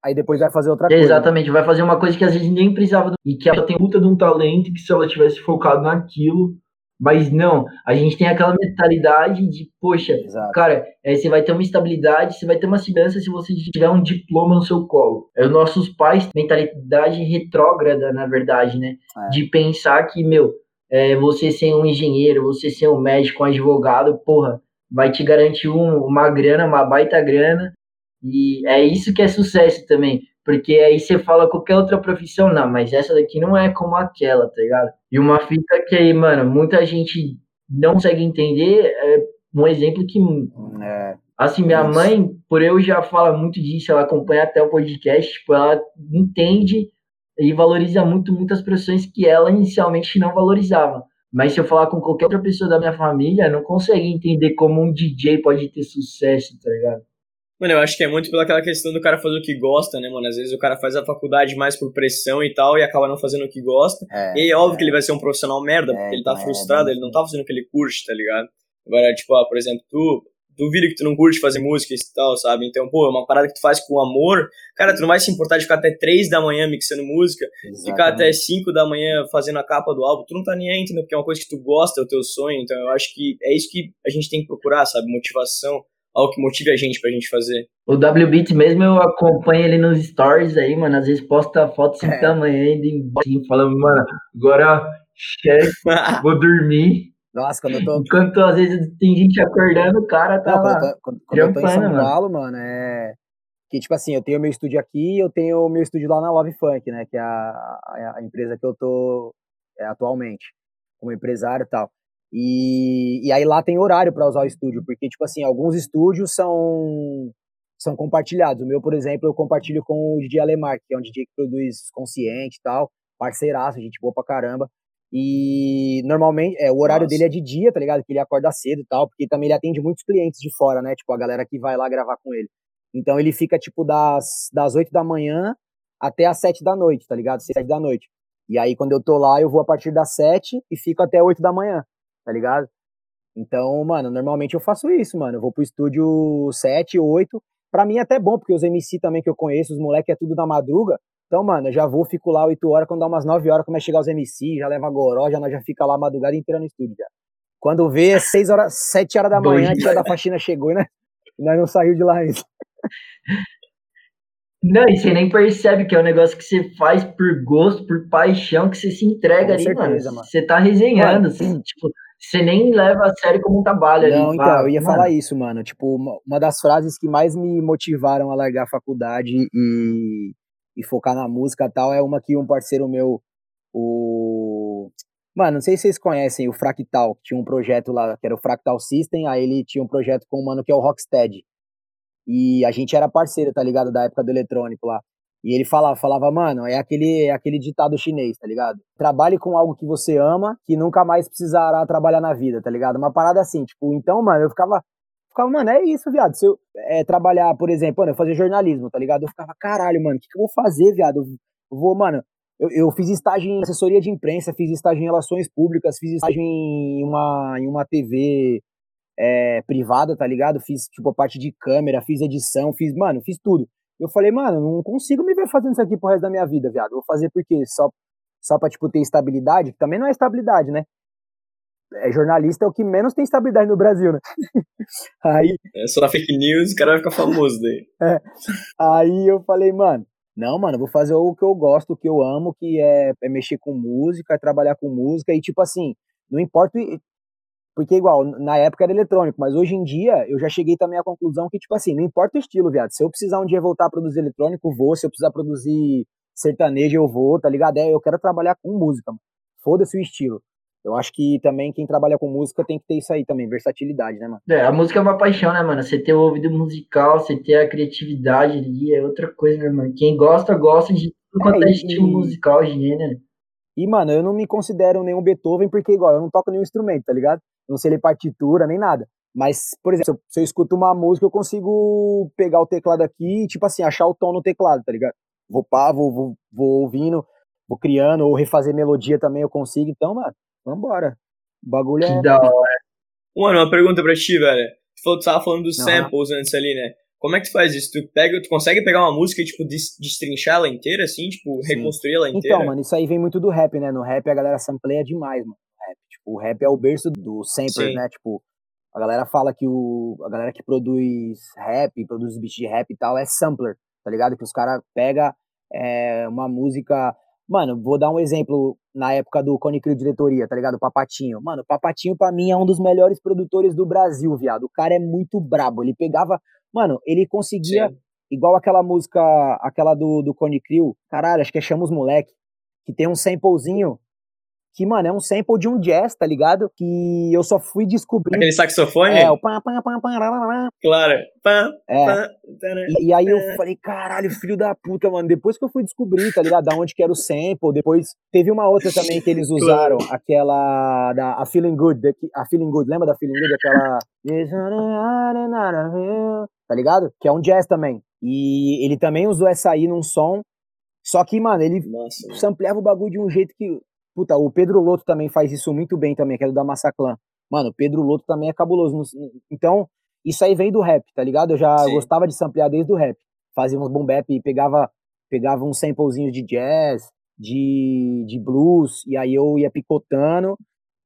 aí depois vai fazer outra coisa. Exatamente, vai fazer uma coisa que às vezes nem precisava. E que ela tem puta de um talento que se ela tivesse focado naquilo. Mas não, a gente tem aquela mentalidade de, poxa, Exato. cara, é, você vai ter uma estabilidade, você vai ter uma segurança se você tiver um diploma no seu colo. É, os nossos pais, mentalidade retrógrada, na verdade, né? É. De pensar que, meu, é, você ser um engenheiro, você ser um médico, um advogado, porra, vai te garantir um, uma grana, uma baita grana, e é isso que é sucesso também. Porque aí você fala qualquer outra profissão, não, mas essa daqui não é como aquela, tá ligado? E uma fita que aí, mano, muita gente não consegue entender é um exemplo que. É, assim, minha isso. mãe, por eu já fala muito disso, ela acompanha até o podcast, tipo, ela entende e valoriza muito muitas profissões que ela inicialmente não valorizava. Mas se eu falar com qualquer outra pessoa da minha família, não consegue entender como um DJ pode ter sucesso, tá ligado? Mano, eu acho que é muito pelaquela questão do cara fazer o que gosta, né, mano? Às vezes o cara faz a faculdade mais por pressão e tal e acaba não fazendo o que gosta. É, e é óbvio é. que ele vai ser um profissional merda, porque é, ele tá é, frustrado, ele não tá fazendo o que ele curte, tá ligado? Agora, tipo, ah, por exemplo, tu duvido que tu não curte fazer música e tal, sabe? Então, pô, é uma parada que tu faz com amor. Cara, tu não vai se importar de ficar até 3 da manhã mixando música, Exatamente. ficar até 5 da manhã fazendo a capa do álbum. Tu não tá nem aí, entendeu? Porque é uma coisa que tu gosta, é o teu sonho. Então, eu acho que é isso que a gente tem que procurar, sabe? Motivação algo que motive a gente pra gente fazer. O WBeat mesmo eu acompanho ele nos stories aí, mano. Às vezes posta foto sem é. tamanho ainda assim, falando, mano, agora chefe, vou dormir. Nossa, quando eu tô. Enquanto às vezes tem gente acordando, o cara tá. Não, lá, quando, eu tô, quando, quando eu tô em São Paulo, mano, é. Que tipo assim, eu tenho meu estúdio aqui eu tenho o meu estúdio lá na Love Funk, né? Que é a, a, a empresa que eu tô é, atualmente, como empresário e tal. E, e aí lá tem horário para usar o estúdio, porque, tipo assim, alguns estúdios são, são compartilhados. O meu, por exemplo, eu compartilho com o DJ Alemar, que é um DJ que produz consciente e tal, parceiraço, gente boa pra caramba. E normalmente, é, o horário Nossa. dele é de dia, tá ligado? Que ele acorda cedo e tal, porque também ele atende muitos clientes de fora, né? Tipo, a galera que vai lá gravar com ele. Então ele fica, tipo, das, das 8 da manhã até as 7 da noite, tá ligado? 7 da noite. E aí, quando eu tô lá, eu vou a partir das 7 e fico até 8 da manhã tá ligado? Então, mano, normalmente eu faço isso, mano. Eu vou pro estúdio 7, 8. Pra mim é até bom, porque os MC também que eu conheço, os moleques é tudo da madruga. Então, mano, eu já vou, fico lá 8 horas, quando dá umas 9 horas, começa a chegar os MC, já leva goró, já nós já fica lá a madrugada inteira no estúdio já. Quando vê, é 6 horas, 7 horas da manhã, a tia da faxina chegou, né? E nós não saiu de lá ainda. Não, e você nem percebe que é um negócio que você faz por gosto, por paixão, que você se entrega Com ali, certeza, mano. Você tá resenhando, assim, tipo, você nem leva a sério como um trabalho Não, ali. então, eu ia mano. falar isso, mano. Tipo, uma, uma, das frases que mais me motivaram a largar a faculdade e, e focar na música e tal é uma que um parceiro meu, o. Mano, não sei se vocês conhecem o Fractal, que tinha um projeto lá, que era o Fractal System, aí ele tinha um projeto com um mano que é o Rocksteady. E a gente era parceiro, tá ligado? Da época do eletrônico lá. E ele falava, falava, mano, é aquele, é aquele ditado chinês, tá ligado? Trabalhe com algo que você ama, que nunca mais precisará trabalhar na vida, tá ligado? Uma parada assim, tipo, então, mano, eu ficava, ficava, mano, é isso, viado. Se eu é, trabalhar, por exemplo, mano, eu fazer jornalismo, tá ligado? Eu ficava, caralho, mano, o que, que eu vou fazer, viado? Eu vou, mano, eu, eu, fiz estágio em assessoria de imprensa, fiz estágio em relações públicas, fiz estágio em uma, em uma TV é, privada, tá ligado? Fiz, tipo, a parte de câmera, fiz edição, fiz, mano, fiz tudo. Eu falei, mano, não consigo me ver fazendo isso aqui pro resto da minha vida, viado. Vou fazer porque só, só pra, tipo, ter estabilidade, que também não é estabilidade, né? É, jornalista é o que menos tem estabilidade no Brasil, né? aí. É só fake news, o cara vai ficar famoso daí. é. Aí eu falei, mano, não, mano, vou fazer o que eu gosto, o que eu amo, que é, é mexer com música, é trabalhar com música, e tipo assim, não importa porque, igual, na época era eletrônico, mas hoje em dia eu já cheguei também à conclusão que, tipo assim, não importa o estilo, viado. Se eu precisar um dia voltar a produzir eletrônico, vou. Se eu precisar produzir sertanejo, eu vou, tá ligado? É, eu quero trabalhar com música, mano. Foda-se o estilo. Eu acho que também quem trabalha com música tem que ter isso aí também, versatilidade, né, mano? É, a música é uma paixão, né, mano? Você ter o ouvido musical, você ter a criatividade ali, é outra coisa, né, mano? Quem gosta, gosta de tudo quanto é, é estilo musical, gênero. E, mano, eu não me considero nenhum Beethoven porque, igual, eu não toco nenhum instrumento, tá ligado? Não sei ler partitura nem nada. Mas, por exemplo, se eu, se eu, escuto uma música, eu consigo pegar o teclado aqui e, tipo assim, achar o tom no teclado, tá ligado? Vou pá, vou, vou, vou ouvindo, vou criando, ou refazer melodia também eu consigo. Então, mano, vambora. O bagulho que é. da hora. Mano, uma pergunta pra ti, velho. Tu falou, tu tava falando dos samples antes ali, né? Como é que tu faz isso? Tu, pega, tu consegue pegar uma música e, tipo, destrinchar ela inteira, assim? Tipo, reconstruir ela inteira? Então, mano, isso aí vem muito do rap, né? No rap a galera sampleia demais, mano. O rap é o berço do sampler, Sim. né? Tipo, a galera fala que o. A galera que produz rap, produz beat de rap e tal, é sampler, tá ligado? Que os caras pegam é, uma música. Mano, vou dar um exemplo na época do Cone Crew Diretoria, tá ligado? O Papatinho. Mano, o Papatinho pra mim é um dos melhores produtores do Brasil, viado. O cara é muito brabo. Ele pegava. Mano, ele conseguia. Sim. Igual aquela música, aquela do, do Cone Crew. Caralho, acho que é Chama os Moleque. Que tem um samplezinho que, mano, é um sample de um jazz, tá ligado? Que eu só fui descobrir. Aquele saxofone? É, o pam, pam, pam, pam, Claro. Pam, é. E, e, aí eu falei, caralho, filho da puta, mano. Depois que eu fui descobrir, tá ligado? Da onde que era o sample. Depois teve uma outra também que eles usaram, aquela da a Feeling Good. A Feeling Good, lembra da Feeling Good? Aquela. Tá ligado? Que é um jazz também. E ele também usou essa aí num som. Só que, mano, ele Nossa, sampleava o bagulho de um jeito que Puta, o Pedro Loto também faz isso muito bem também, que é do da Massaclan. Mano, o Pedro Loto também é cabuloso. Então, isso aí vem do rap, tá ligado? Eu já Sim. gostava de samplear desde o rap. Fazia uns boom bap e pegava, pegava uns samplezinhos de jazz, de, de blues, e aí eu ia picotando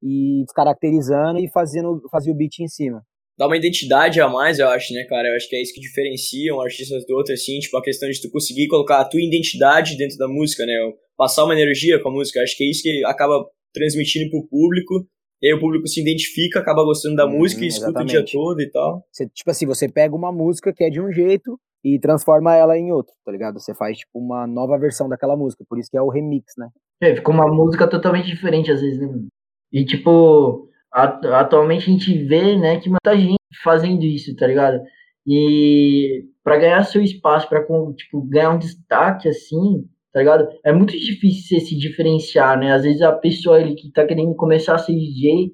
e descaracterizando e fazendo, fazia o beat em cima dá uma identidade a mais, eu acho, né, cara? Eu acho que é isso que diferencia um artista do outro, assim, tipo, a questão de tu conseguir colocar a tua identidade dentro da música, né? Passar uma energia com a música. Acho que é isso que acaba transmitindo pro público. E aí o público se identifica, acaba gostando da hum, música e escuta exatamente. o dia todo e tal. Você, tipo assim, você pega uma música que é de um jeito e transforma ela em outro, tá ligado? Você faz, tipo, uma nova versão daquela música. Por isso que é o remix, né? É, fica uma música totalmente diferente às vezes, né? E, tipo, atualmente a gente vê, né, que muita gente fazendo isso, tá ligado? E para ganhar seu espaço, para tipo, ganhar um destaque assim, tá ligado? É muito difícil você se diferenciar, né? Às vezes a pessoa ele, que tá querendo começar a ser DJ,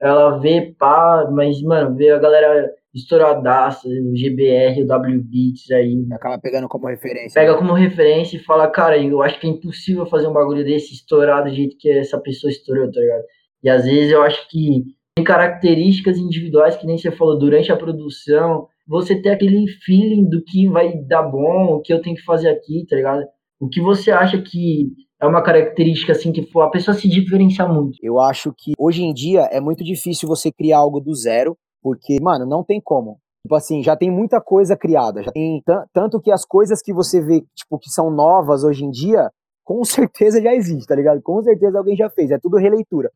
ela vê pá, mas, mano, vê a galera estouradaça, o GBR, o W Beats aí. Acaba pegando como referência. Pega né? como referência e fala, cara, eu acho que é impossível fazer um bagulho desse estourar do jeito que essa pessoa estourou, tá ligado? E às vezes eu acho que tem características individuais que nem você falou durante a produção, você ter aquele feeling do que vai dar bom, o que eu tenho que fazer aqui, tá ligado? O que você acha que é uma característica assim que a pessoa se diferencia muito? Eu acho que hoje em dia é muito difícil você criar algo do zero, porque, mano, não tem como. Tipo assim, já tem muita coisa criada, já tem tanto que as coisas que você vê, tipo, que são novas hoje em dia, com certeza já existe, tá ligado? Com certeza alguém já fez, é tudo releitura.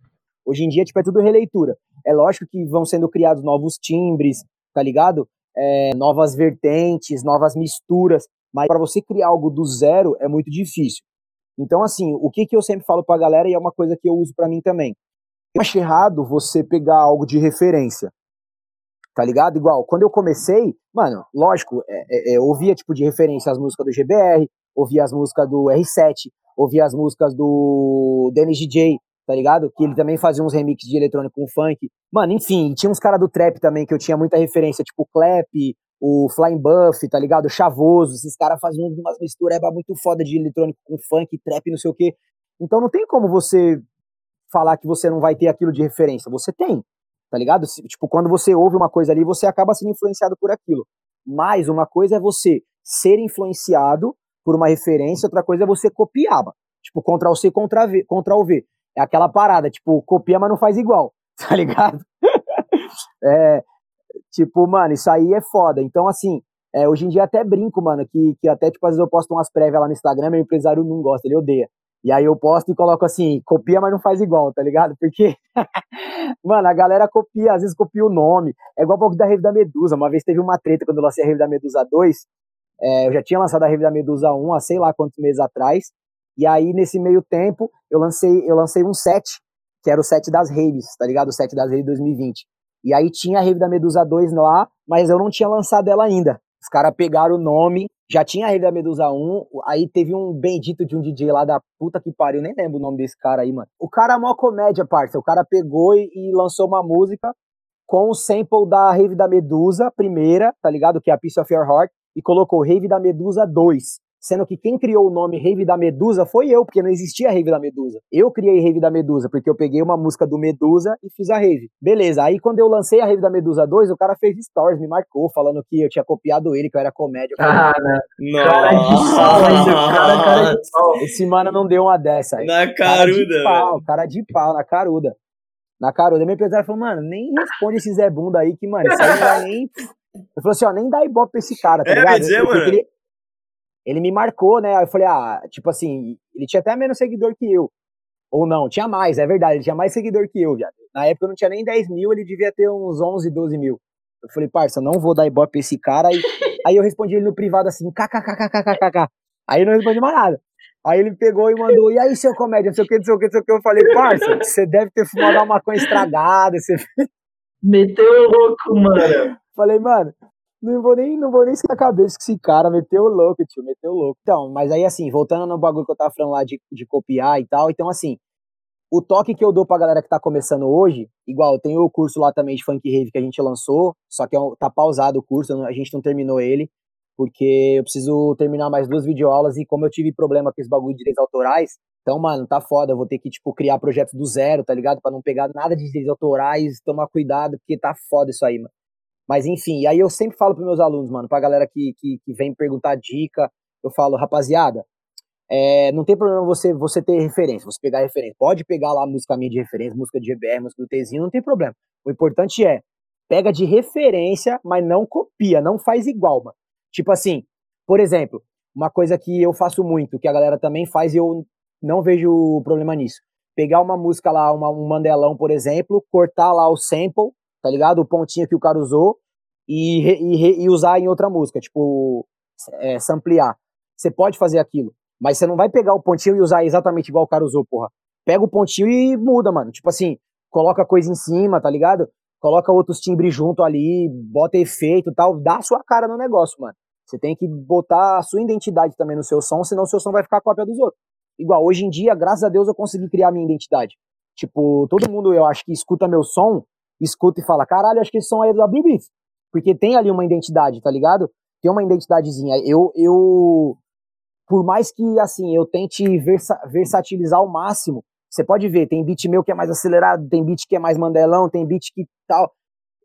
Hoje em dia, tipo, é tudo releitura. É lógico que vão sendo criados novos timbres, tá ligado? É, novas vertentes, novas misturas, mas para você criar algo do zero é muito difícil. Então, assim, o que, que eu sempre falo pra galera, e é uma coisa que eu uso para mim também. Eu acho errado você pegar algo de referência, tá ligado? Igual, quando eu comecei, mano, lógico, é, é, eu ouvia, tipo, de referência as músicas do GBR, ouvia as músicas do R7, ouvia as músicas do Dennis DJ, tá ligado? Que ele também fazia uns remixes de eletrônico com funk. Mano, enfim, tinha uns caras do trap também que eu tinha muita referência, tipo Clap, o Flying Buff, tá ligado? O Chavoso, esses caras faziam umas misturas muito foda de eletrônico com funk, trap, não sei o quê. Então não tem como você falar que você não vai ter aquilo de referência. Você tem, tá ligado? Tipo, quando você ouve uma coisa ali, você acaba sendo influenciado por aquilo. Mas uma coisa é você ser influenciado por uma referência, outra coisa é você copiar. Tipo, Ctrl C, Ctrl V. Ctrl v. É aquela parada, tipo, copia, mas não faz igual, tá ligado? é, tipo, mano, isso aí é foda. Então, assim, é, hoje em dia até brinco, mano, que, que até, tipo, às vezes eu posto umas prévias lá no Instagram, meu empresário não gosta, ele odeia. E aí eu posto e coloco assim, copia, mas não faz igual, tá ligado? Porque, mano, a galera copia, às vezes copia o nome. É igual pouco da Rave da Medusa. Uma vez teve uma treta quando eu lancei a Rave da Medusa 2. É, eu já tinha lançado a Rave da Medusa 1 há sei lá quantos meses atrás. E aí, nesse meio tempo, eu lancei, eu lancei um set, que era o set das raves, tá ligado? O set das raves 2020. E aí tinha a rave da Medusa 2 lá, mas eu não tinha lançado ela ainda. Os caras pegaram o nome, já tinha a rave da Medusa 1, aí teve um bendito de um DJ lá da puta que pariu, nem lembro o nome desse cara aí, mano. O cara é mó comédia, parça. O cara pegou e, e lançou uma música com o sample da Rave da Medusa, primeira, tá ligado? Que é a Piece of Your Heart, e colocou Rave da Medusa 2. Sendo que quem criou o nome Rave da Medusa foi eu, porque não existia Rave da Medusa. Eu criei Rave da Medusa, porque eu peguei uma música do Medusa e fiz a Rave. Beleza, aí quando eu lancei a Rave da Medusa 2, o cara fez stories, me marcou, falando que eu tinha copiado ele, que eu era comédia. Ah, não. Cara de pau, cara, cara de pau. Esse mano não deu uma dessa aí. Na caruda. Cara de pau, cara de pau, na caruda. Na caruda. Meu empresário falou, mano, nem responde esse Zé Bunda aí, que, mano, isso aí não vai nem... Eu falei assim, ó, nem dá ibope pra esse cara, tá é, ligado? Dizer, mano. Ele, ele me marcou, né? Aí eu falei, ah, tipo assim, ele tinha até menos seguidor que eu. Ou não, tinha mais, é verdade, ele tinha mais seguidor que eu, viado. Na época eu não tinha nem 10 mil, ele devia ter uns 11, 12 mil. Eu falei, parça, não vou dar ibope pra esse cara. Aí, aí eu respondi ele no privado assim, kkkkkkk. Aí não respondi mais nada. Aí ele pegou e mandou, e aí, seu comédia, não sei o que, não sei o que, não sei o que. Eu falei, parça, você deve ter fumado uma maconha estragada. Você... Meteu louco, mano. Falei, mano, não vou nem, não vou nem esquecer a cabeça que esse cara meteu louco, tio, meteu louco. Então, mas aí assim, voltando no bagulho que eu tava falando lá de, de copiar e tal, então assim, o toque que eu dou pra galera que tá começando hoje, igual, tem o curso lá também de Funk Rave que a gente lançou, só que é um, tá pausado o curso, a gente não terminou ele, porque eu preciso terminar mais duas videoaulas e como eu tive problema com esse bagulho de direitos autorais, então, mano, tá foda, eu vou ter que, tipo, criar projetos do zero, tá ligado? Pra não pegar nada de direitos autorais, tomar cuidado, porque tá foda isso aí, mano. Mas enfim, aí eu sempre falo para meus alunos, mano, pra galera que, que, que, vem perguntar dica, eu falo, rapaziada, é, não tem problema você você ter referência, você pegar referência. Pode pegar lá música minha de referência, música de GBR, música do Tezinho, não tem problema. O importante é, pega de referência, mas não copia, não faz igual, mano. Tipo assim, por exemplo, uma coisa que eu faço muito, que a galera também faz e eu não vejo problema nisso. Pegar uma música lá, uma, um mandelão, por exemplo, cortar lá o sample tá ligado? O pontinho que o cara usou e, e, e usar em outra música, tipo, é, samplear. Você pode fazer aquilo, mas você não vai pegar o pontinho e usar exatamente igual o cara usou, porra. Pega o pontinho e muda, mano. Tipo assim, coloca coisa em cima, tá ligado? Coloca outros timbres junto ali, bota efeito e tal, dá a sua cara no negócio, mano. Você tem que botar a sua identidade também no seu som, senão o seu som vai ficar cópia dos outros. Igual, hoje em dia, graças a Deus, eu consegui criar minha identidade. Tipo, todo mundo, eu acho que escuta meu som, escuta e fala, caralho, acho que esse som aí é do W Beats. Porque tem ali uma identidade, tá ligado? Tem uma identidadezinha. Eu, eu por mais que, assim, eu tente versa, versatilizar ao máximo, você pode ver, tem beat meu que é mais acelerado, tem beat que é mais mandelão, tem beat que tal.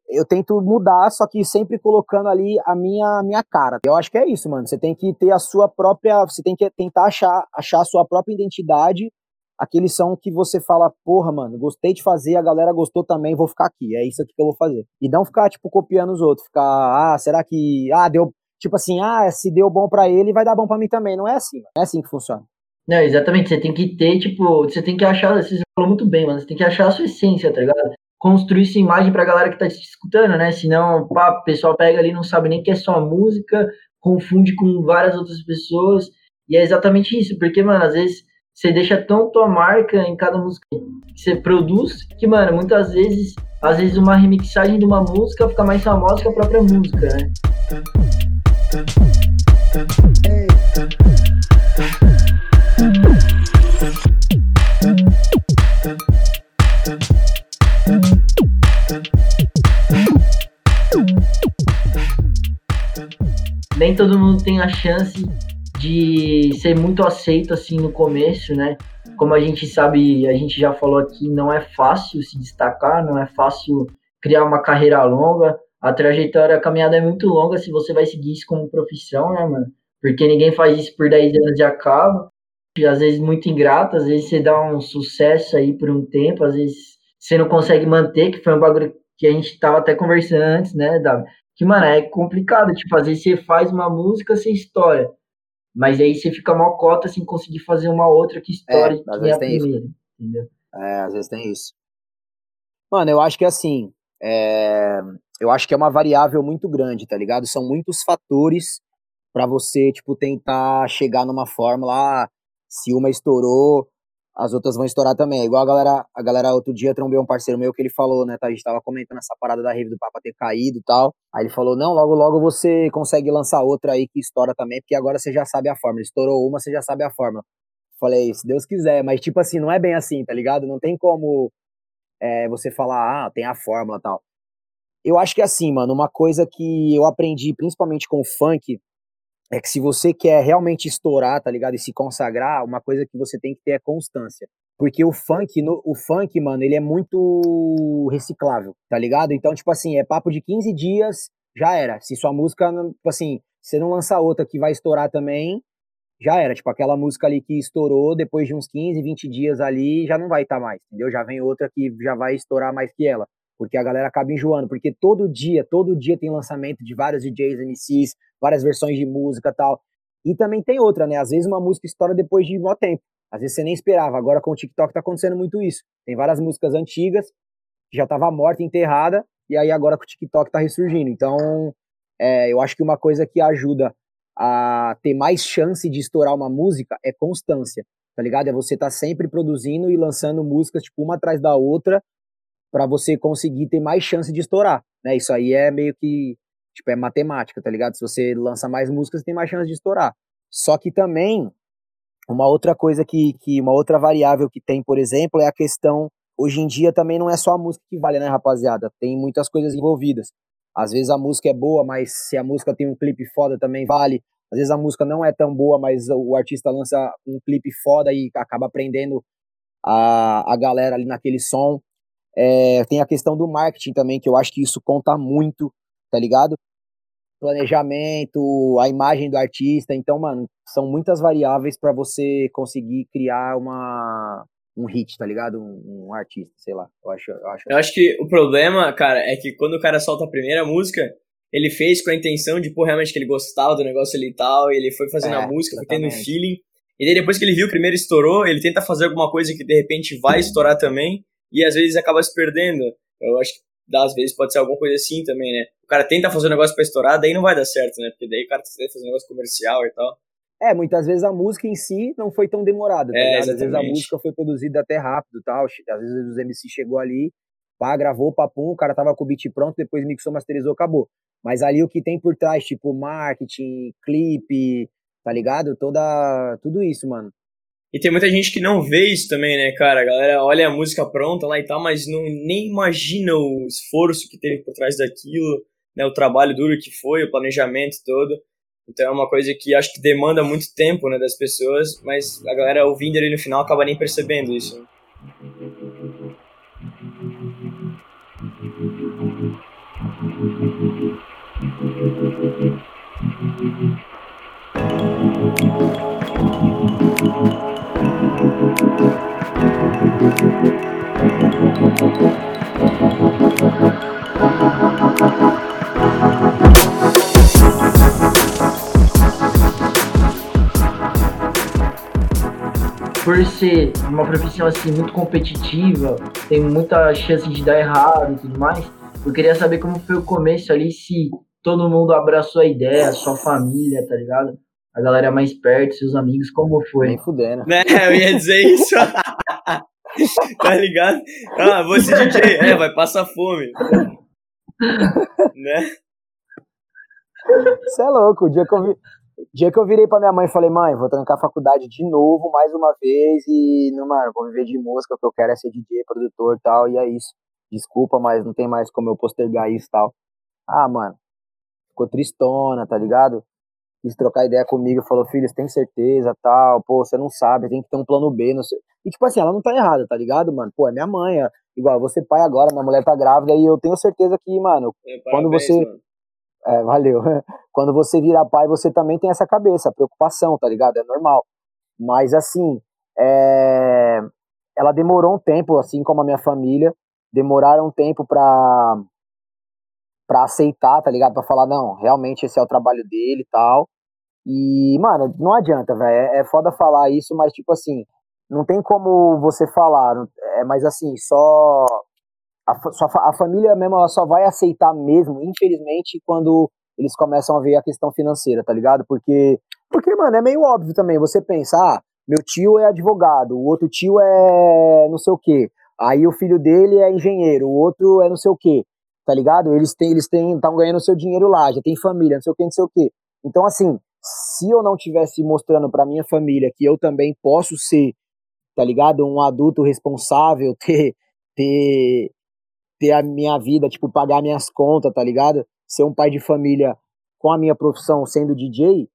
Eu tento mudar, só que sempre colocando ali a minha, minha cara. Eu acho que é isso, mano. Você tem que ter a sua própria. Você tem que tentar achar, achar a sua própria identidade aqueles são que você fala, porra, mano, gostei de fazer, a galera gostou também, vou ficar aqui, é isso aqui que eu vou fazer. E não ficar, tipo, copiando os outros, ficar, ah, será que, ah, deu, tipo assim, ah, se deu bom para ele, vai dar bom para mim também. Não é assim, não é assim que funciona. Não, exatamente, você tem que ter, tipo, você tem que achar, você falou muito bem, mano, você tem que achar a sua essência, tá ligado? Construir sua imagem pra galera que tá te escutando, né? Senão, pá, o pessoal pega ali não sabe nem que é só música, confunde com várias outras pessoas, e é exatamente isso, porque, mano, às vezes você deixa tão tua marca em cada música que você produz, que, mano, muitas vezes, às vezes uma remixagem de uma música fica mais famosa que a própria música, né? Nem todo mundo tem a chance de ser muito aceito assim no começo, né? Como a gente sabe, a gente já falou aqui, não é fácil se destacar, não é fácil criar uma carreira longa. A trajetória, a caminhada é muito longa se você vai seguir isso como profissão, né, mano? Porque ninguém faz isso por 10 anos e acaba. E às vezes muito ingrato, às vezes você dá um sucesso aí por um tempo, às vezes você não consegue manter, que foi um bagulho que a gente tava até conversando antes, né, Davi? Que, mano, é complicado, tipo, às vezes você faz uma música, você história. Mas aí você fica mal cota sem conseguir fazer uma outra que história é, às vezes tem primeira, isso. entendeu? É, às vezes tem isso. Mano, eu acho que assim, é... eu acho que é uma variável muito grande, tá ligado? São muitos fatores para você, tipo, tentar chegar numa fórmula, ah, se uma estourou, as outras vão estourar também. Igual a galera, a galera outro dia trombei um parceiro meu que ele falou, né, tá, a gente tava comentando essa parada da rave do Papa ter caído e tal. Aí ele falou: "Não, logo logo você consegue lançar outra aí que estoura também, porque agora você já sabe a fórmula. Estourou uma, você já sabe a fórmula". Falei: "Se Deus quiser", mas tipo assim, não é bem assim, tá ligado? Não tem como é, você falar: "Ah, tem a fórmula", tal. Eu acho que é assim, mano, uma coisa que eu aprendi principalmente com o funk é que se você quer realmente estourar, tá ligado? E se consagrar, uma coisa que você tem que ter é constância. Porque o funk, no, o funk, mano, ele é muito reciclável, tá ligado? Então, tipo assim, é papo de 15 dias, já era. Se sua música, tipo assim, você não lançar outra que vai estourar também, já era. Tipo, aquela música ali que estourou, depois de uns 15, 20 dias ali, já não vai estar tá mais, entendeu? Já vem outra que já vai estourar mais que ela. Porque a galera acaba enjoando. Porque todo dia, todo dia tem lançamento de vários DJs, MCs, várias versões de música tal. E também tem outra, né? Às vezes uma música estoura depois de um tempo. Às vezes você nem esperava. Agora com o TikTok tá acontecendo muito isso. Tem várias músicas antigas que já tava morta, enterrada, e aí agora com o TikTok tá ressurgindo. Então, é, eu acho que uma coisa que ajuda a ter mais chance de estourar uma música é constância, tá ligado? É você tá sempre produzindo e lançando músicas, tipo, uma atrás da outra, para você conseguir ter mais chance de estourar, né? Isso aí é meio que, tipo, é matemática, tá ligado? Se você lança mais músicas, tem mais chance de estourar. Só que também, uma outra coisa que, que uma outra variável que tem, por exemplo, é a questão, hoje em dia também não é só a música que vale, né, rapaziada? Tem muitas coisas envolvidas. Às vezes a música é boa, mas se a música tem um clipe foda também vale. Às vezes a música não é tão boa, mas o artista lança um clipe foda e acaba prendendo a, a galera ali naquele som. É, tem a questão do marketing também, que eu acho que isso conta muito, tá ligado? Planejamento, a imagem do artista. Então, mano, são muitas variáveis para você conseguir criar uma, um hit, tá ligado? Um, um, artista, sei lá. Eu acho, eu acho. Eu acho que o problema, cara, é que quando o cara solta a primeira música, ele fez com a intenção de, pô, realmente que ele gostava do negócio ali e tal, e ele foi fazendo é, a música, foi tendo um feeling. E daí depois que ele viu o primeiro estourou, ele tenta fazer alguma coisa que de repente vai estourar também, e às vezes acaba se perdendo. Eu acho que às vezes pode ser alguma coisa assim também, né? O cara tenta fazer um negócio pra estourar, daí não vai dar certo, né? Porque daí o cara tenta fazer um negócio comercial e tal. É, muitas vezes a música em si não foi tão demorada, tá é, Às vezes a música foi produzida até rápido tal. Às vezes os MC chegou ali, pá, gravou, papum, o cara tava com o beat pronto, depois mixou, masterizou, acabou. Mas ali o que tem por trás, tipo, marketing, clipe, tá ligado? Toda. Tudo isso, mano. E tem muita gente que não vê isso também, né, cara? A galera olha a música pronta lá e tal, mas não nem imagina o esforço que teve por trás daquilo, né? O trabalho duro que foi, o planejamento todo. Então é uma coisa que acho que demanda muito tempo né, das pessoas, mas a galera ouvindo ali no final acaba nem percebendo isso. Por ser uma profissão assim muito competitiva, tem muita chance de dar errado e tudo mais. Eu queria saber como foi o começo ali, se todo mundo abraçou a ideia, sua família, tá ligado? A galera mais perto, seus amigos, como foi? Nem fudendo. Né, eu ia dizer isso. tá ligado? Ah, vou ser DJ. É, vai passar fome. né? Você é louco. O dia que eu vi, dia que eu virei pra minha mãe e falei, mãe, vou trancar a faculdade de novo, mais uma vez, e, não, mano, vou viver de música, o que eu quero é ser DJ, produtor e tal, e é isso. Desculpa, mas não tem mais como eu postergar isso e tal. Ah, mano, ficou tristona, tá ligado? Quis trocar ideia comigo, falou, filho, você tem certeza, tal, pô, você não sabe, tem que ter um plano B, não sei. E tipo assim, ela não tá errada, tá ligado, mano? Pô, é minha mãe, é, igual, você pai agora, minha mulher tá grávida, e eu tenho certeza que, mano, é, quando você... Mano é, valeu. Quando você virar pai, você também tem essa cabeça, preocupação, tá ligado? É normal. Mas assim, é... ela demorou um tempo, assim como a minha família, demoraram um tempo pra, pra aceitar, tá ligado? Pra falar, não, realmente esse é o trabalho dele e tal. E, mano, não adianta, velho. É, é foda falar isso, mas, tipo assim, não tem como você falar. É, mas, assim, só a, a família mesmo ela só vai aceitar mesmo, infelizmente, quando eles começam a ver a questão financeira, tá ligado? Porque, porque mano, é meio óbvio também. Você pensa, ah, meu tio é advogado, o outro tio é não sei o quê. Aí o filho dele é engenheiro, o outro é não sei o quê. Tá ligado? Eles têm, eles têm, estão ganhando seu dinheiro lá, já tem família, não sei o quê, não sei o quê. Então, assim, se eu não tivesse mostrando para minha família que eu também posso ser, tá ligado? Um adulto responsável, ter, ter, ter a minha vida, tipo, pagar minhas contas, tá ligado? Ser um pai de família com a minha profissão sendo DJ,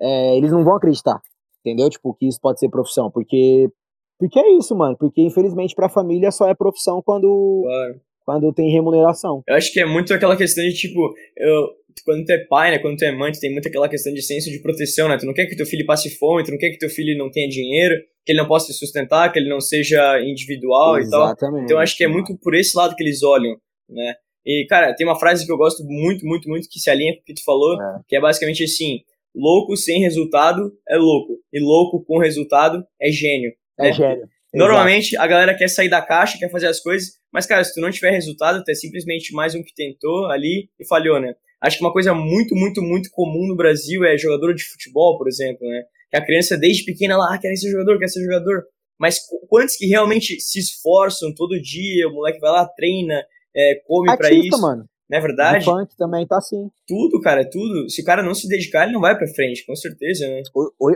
é, eles não vão acreditar, entendeu? Tipo, que isso pode ser profissão, porque porque é isso, mano, porque infelizmente pra família só é profissão quando claro. quando tem remuneração. Eu acho que é muito aquela questão de tipo, eu quando tu é pai, né, quando tu é mãe, tu tem muito aquela questão de senso de proteção, né? Tu não quer que teu filho passe fome, tu não quer que teu filho não tenha dinheiro, que ele não possa se sustentar, que ele não seja individual Exatamente. e tal. Então acho que é muito por esse lado que eles olham, né? E, cara, tem uma frase que eu gosto muito, muito, muito, que se alinha com o que tu falou, é. que é basicamente assim, louco sem resultado é louco, e louco com resultado é gênio. É né? gênio. Normalmente Exato. a galera quer sair da caixa, quer fazer as coisas, mas, cara, se tu não tiver resultado, tu é simplesmente mais um que tentou ali e falhou, né? Acho que uma coisa muito, muito, muito comum no Brasil é jogador de futebol, por exemplo, né? Que a criança desde pequena lá ah, quer ser jogador, quer ser jogador. Mas quantos que realmente se esforçam todo dia, o moleque vai lá, treina, é, come para isso. mano. Não é verdade? O funk também tá assim. Tudo, cara, tudo. Se o cara não se dedicar, ele não vai pra frente, com certeza, né?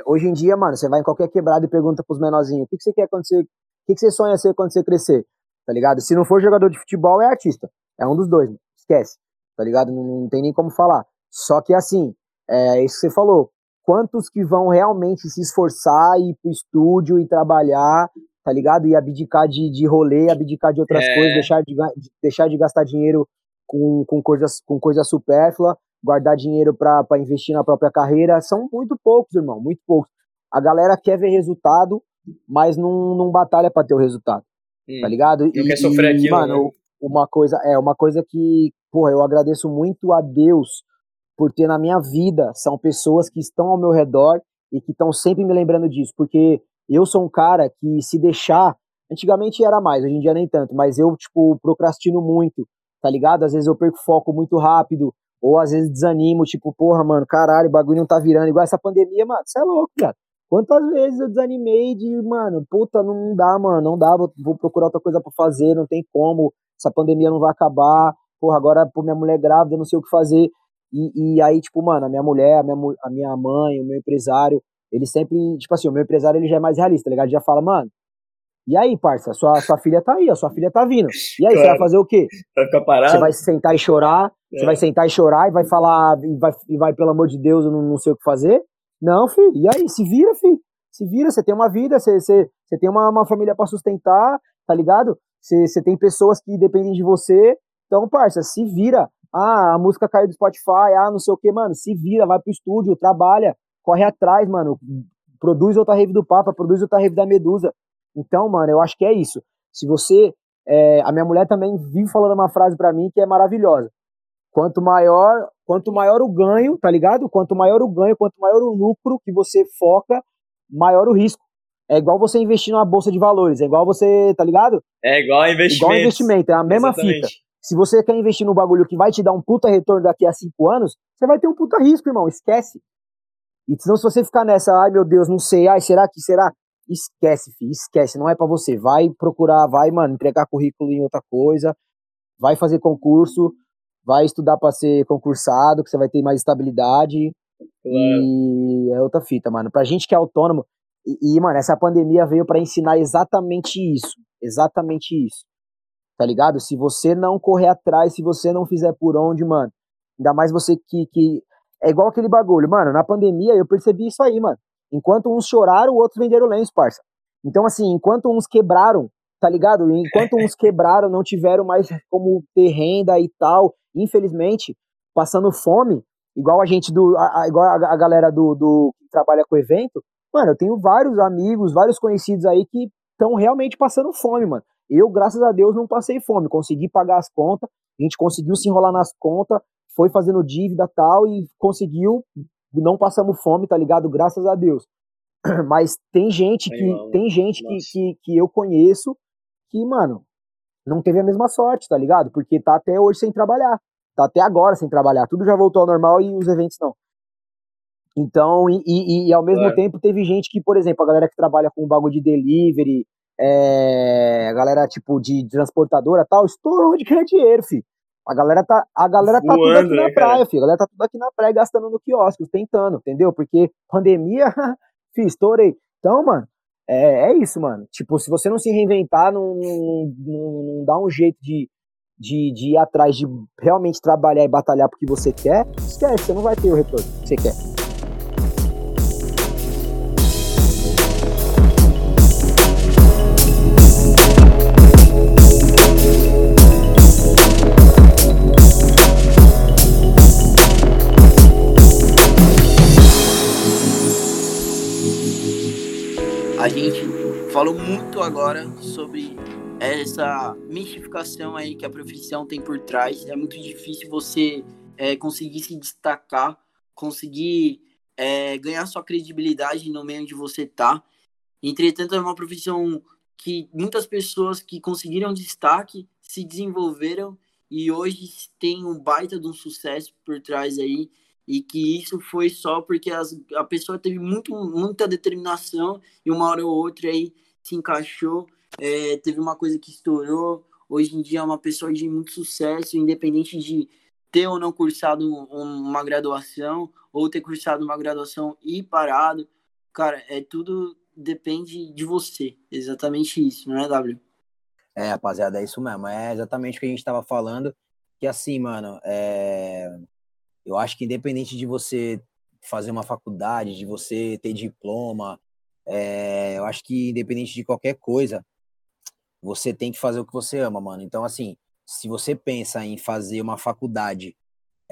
Hoje em dia, mano, você vai em qualquer quebrada e pergunta pros menorzinhos, o que, que você quer acontecer, o que, que você sonha ser quando você crescer? Tá ligado? Se não for jogador de futebol, é artista. É um dos dois, mano. esquece tá ligado? Não, não tem nem como falar. Só que assim, é isso que você falou. Quantos que vão realmente se esforçar e ir pro estúdio e trabalhar, tá ligado? E abdicar de, de rolê, abdicar de outras é. coisas, deixar de, deixar de gastar dinheiro com, com, coisas, com coisa supérflua, guardar dinheiro para investir na própria carreira. São muito poucos, irmão, muito poucos. A galera quer ver resultado, mas não, não batalha para ter o resultado. Hum, tá ligado? E, quer sofrer aquilo, mano, né? uma coisa, é, uma coisa que, porra, eu agradeço muito a Deus por ter na minha vida, são pessoas que estão ao meu redor e que estão sempre me lembrando disso, porque eu sou um cara que se deixar, antigamente era mais, hoje em dia nem tanto, mas eu, tipo, procrastino muito, tá ligado? Às vezes eu perco foco muito rápido, ou às vezes desanimo, tipo, porra, mano, caralho, o bagulho não tá virando, igual essa pandemia, mano, você é louco, cara. Quantas vezes eu desanimei de, mano, puta, não dá, mano, não dá, vou, vou procurar outra coisa para fazer, não tem como, essa pandemia não vai acabar, porra, agora, pô, minha mulher grávida, não sei o que fazer. E, e aí, tipo, mano, a minha mulher, a minha, a minha mãe, o meu empresário, ele sempre, tipo assim, o meu empresário ele já é mais realista, tá ligado? Ele já fala, mano, e aí, parça, sua, sua filha tá aí, a sua filha tá vindo. E aí, claro. você vai fazer o quê? Vai ficar parado? Você vai sentar e chorar, é. você vai sentar e chorar e vai falar, e vai, e vai pelo amor de Deus, eu não, não sei o que fazer? Não, filho, e aí, se vira, filho. Se vira, você tem uma vida, você, você, você tem uma, uma família para sustentar, tá ligado? Você, você tem pessoas que dependem de você. Então, parça, se vira. Ah, a música caiu do Spotify, ah, não sei o que, mano. Se vira, vai pro estúdio, trabalha, corre atrás, mano. Produz outra rave do Papa, produz outra rave da Medusa. Então, mano, eu acho que é isso. Se você. É, a minha mulher também vive falando uma frase para mim que é maravilhosa. Quanto maior, quanto maior o ganho, tá ligado? Quanto maior o ganho, quanto maior o lucro que você foca, maior o risco. É igual você investir numa bolsa de valores, é igual você, tá ligado? É igual investimento. Igual investimento, é a mesma Exatamente. fita. Se você quer investir no bagulho que vai te dar um puta retorno daqui a cinco anos, você vai ter um puta risco, irmão, esquece. E senão se você ficar nessa, ai meu Deus, não sei, ai será que será? Esquece, filho, esquece, não é para você. Vai procurar, vai, mano, entregar currículo em outra coisa, vai fazer concurso, vai estudar para ser concursado, que você vai ter mais estabilidade. Claro. E é outra fita, mano. Pra gente que é autônomo, e, e, mano, essa pandemia veio para ensinar exatamente isso. Exatamente isso. Tá ligado? Se você não correr atrás, se você não fizer por onde, mano. Ainda mais você que. que é igual aquele bagulho. Mano, na pandemia eu percebi isso aí, mano. Enquanto uns choraram, outros venderam lenço, parça. Então, assim, enquanto uns quebraram, tá ligado? Enquanto uns quebraram, não tiveram mais como ter renda e tal, infelizmente, passando fome, igual a gente do. A, a, igual a, a galera do, do que trabalha com evento, Mano, eu tenho vários amigos, vários conhecidos aí que estão realmente passando fome, mano. Eu, graças a Deus, não passei fome. Consegui pagar as contas, a gente conseguiu se enrolar nas contas, foi fazendo dívida tal e conseguiu. Não passamos fome, tá ligado? Graças a Deus. Mas tem gente que tem gente que, que, que eu conheço que, mano, não teve a mesma sorte, tá ligado? Porque tá até hoje sem trabalhar. Tá até agora sem trabalhar. Tudo já voltou ao normal e os eventos não. Então, e, e, e ao mesmo é. tempo teve gente que, por exemplo, a galera que trabalha com bagulho de delivery, é, a galera tipo de transportadora tal, estourou de ganhar dinheiro, filho. A galera tá, a galera tá tudo aqui na né, praia, filho. A galera tá tudo aqui na praia gastando no quiosque, tentando, entendeu? Porque pandemia, filho, estourei. Então, mano, é, é isso, mano. Tipo, se você não se reinventar, não, não, não, não dá um jeito de, de, de ir atrás de realmente trabalhar e batalhar porque você quer, esquece, você não vai ter o retorno que você quer. Falou muito agora sobre essa mistificação aí que a profissão tem por trás. É muito difícil você é, conseguir se destacar, conseguir é, ganhar sua credibilidade no meio onde você tá. Entretanto, é uma profissão que muitas pessoas que conseguiram destaque se desenvolveram e hoje tem um baita de um sucesso por trás aí e que isso foi só porque as, a pessoa teve muito, muita determinação e uma hora ou outra aí se encaixou, é, teve uma coisa que estourou, hoje em dia é uma pessoa de muito sucesso, independente de ter ou não cursado uma graduação, ou ter cursado uma graduação e parado, cara, é tudo depende de você, exatamente isso, não é, W? É, rapaziada, é isso mesmo, é exatamente o que a gente tava falando, que assim, mano, é eu acho que independente de você fazer uma faculdade, de você ter diploma, é, eu acho que independente de qualquer coisa, você tem que fazer o que você ama, mano. Então, assim, se você pensa em fazer uma faculdade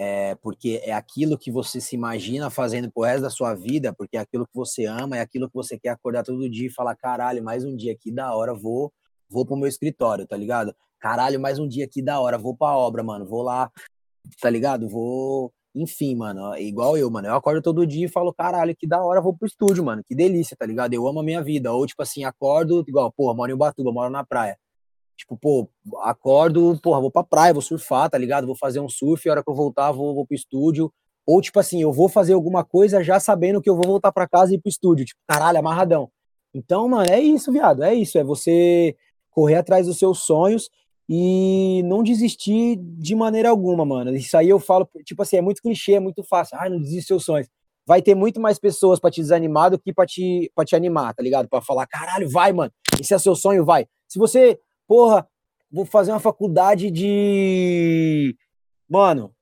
é, porque é aquilo que você se imagina fazendo pro resto da sua vida, porque é aquilo que você ama, é aquilo que você quer acordar todo dia e falar, caralho, mais um dia aqui da hora, vou, vou pro meu escritório, tá ligado? Caralho, mais um dia aqui da hora, vou pra obra, mano, vou lá, tá ligado? Vou, enfim, mano, igual eu, mano. Eu acordo todo dia e falo, caralho, que da hora, vou pro estúdio, mano. Que delícia, tá ligado? Eu amo a minha vida. Ou, tipo assim, acordo, igual, porra, moro em Ubatuba, moro na praia. Tipo, pô, acordo, porra, vou pra praia, vou surfar, tá ligado? Vou fazer um surf, a hora que eu voltar, vou, vou pro estúdio. Ou, tipo assim, eu vou fazer alguma coisa já sabendo que eu vou voltar pra casa e ir pro estúdio. Tipo, caralho, amarradão. Então, mano, é isso, viado. É isso. É você correr atrás dos seus sonhos e não desistir de maneira alguma, mano. Isso aí eu falo, tipo assim, é muito clichê, é muito fácil. Ah, não desiste dos seus sonhos. Vai ter muito mais pessoas para te desanimar do que para te, pra te animar, tá ligado? Para falar, caralho, vai, mano. Esse é seu sonho, vai. Se você, porra, vou fazer uma faculdade de. Mano,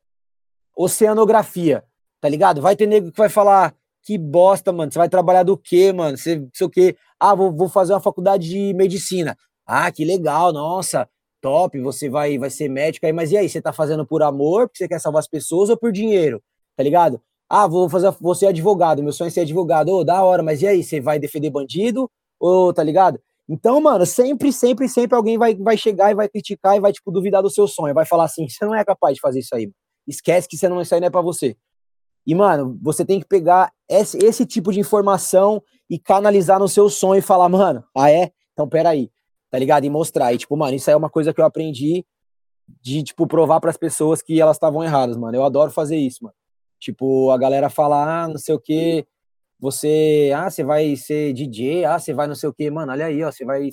oceanografia, tá ligado? Vai ter nego que vai falar, que bosta, mano. Você vai trabalhar do quê, mano? Você, sei o quê. Ah, vou, vou fazer uma faculdade de medicina. Ah, que legal, nossa top, você vai, vai ser médico aí, mas e aí, você tá fazendo por amor, porque você quer salvar as pessoas ou por dinheiro, tá ligado? Ah, vou fazer, vou ser advogado, meu sonho é ser advogado, ô, oh, da hora, mas e aí, você vai defender bandido, ou, tá ligado? Então, mano, sempre, sempre, sempre alguém vai, vai chegar e vai criticar e vai, tipo, duvidar do seu sonho, vai falar assim, você não é capaz de fazer isso aí, esquece que você não, isso aí não é pra você. E, mano, você tem que pegar esse, esse tipo de informação e canalizar no seu sonho e falar, mano, ah é? Então, peraí, tá ligado? E mostrar. E, tipo, mano, isso aí é uma coisa que eu aprendi de, tipo, provar para as pessoas que elas estavam erradas, mano. Eu adoro fazer isso, mano. Tipo, a galera fala, ah, não sei o que, você, ah, você vai ser DJ, ah, você vai não sei o que, mano, olha aí, ó, você vai,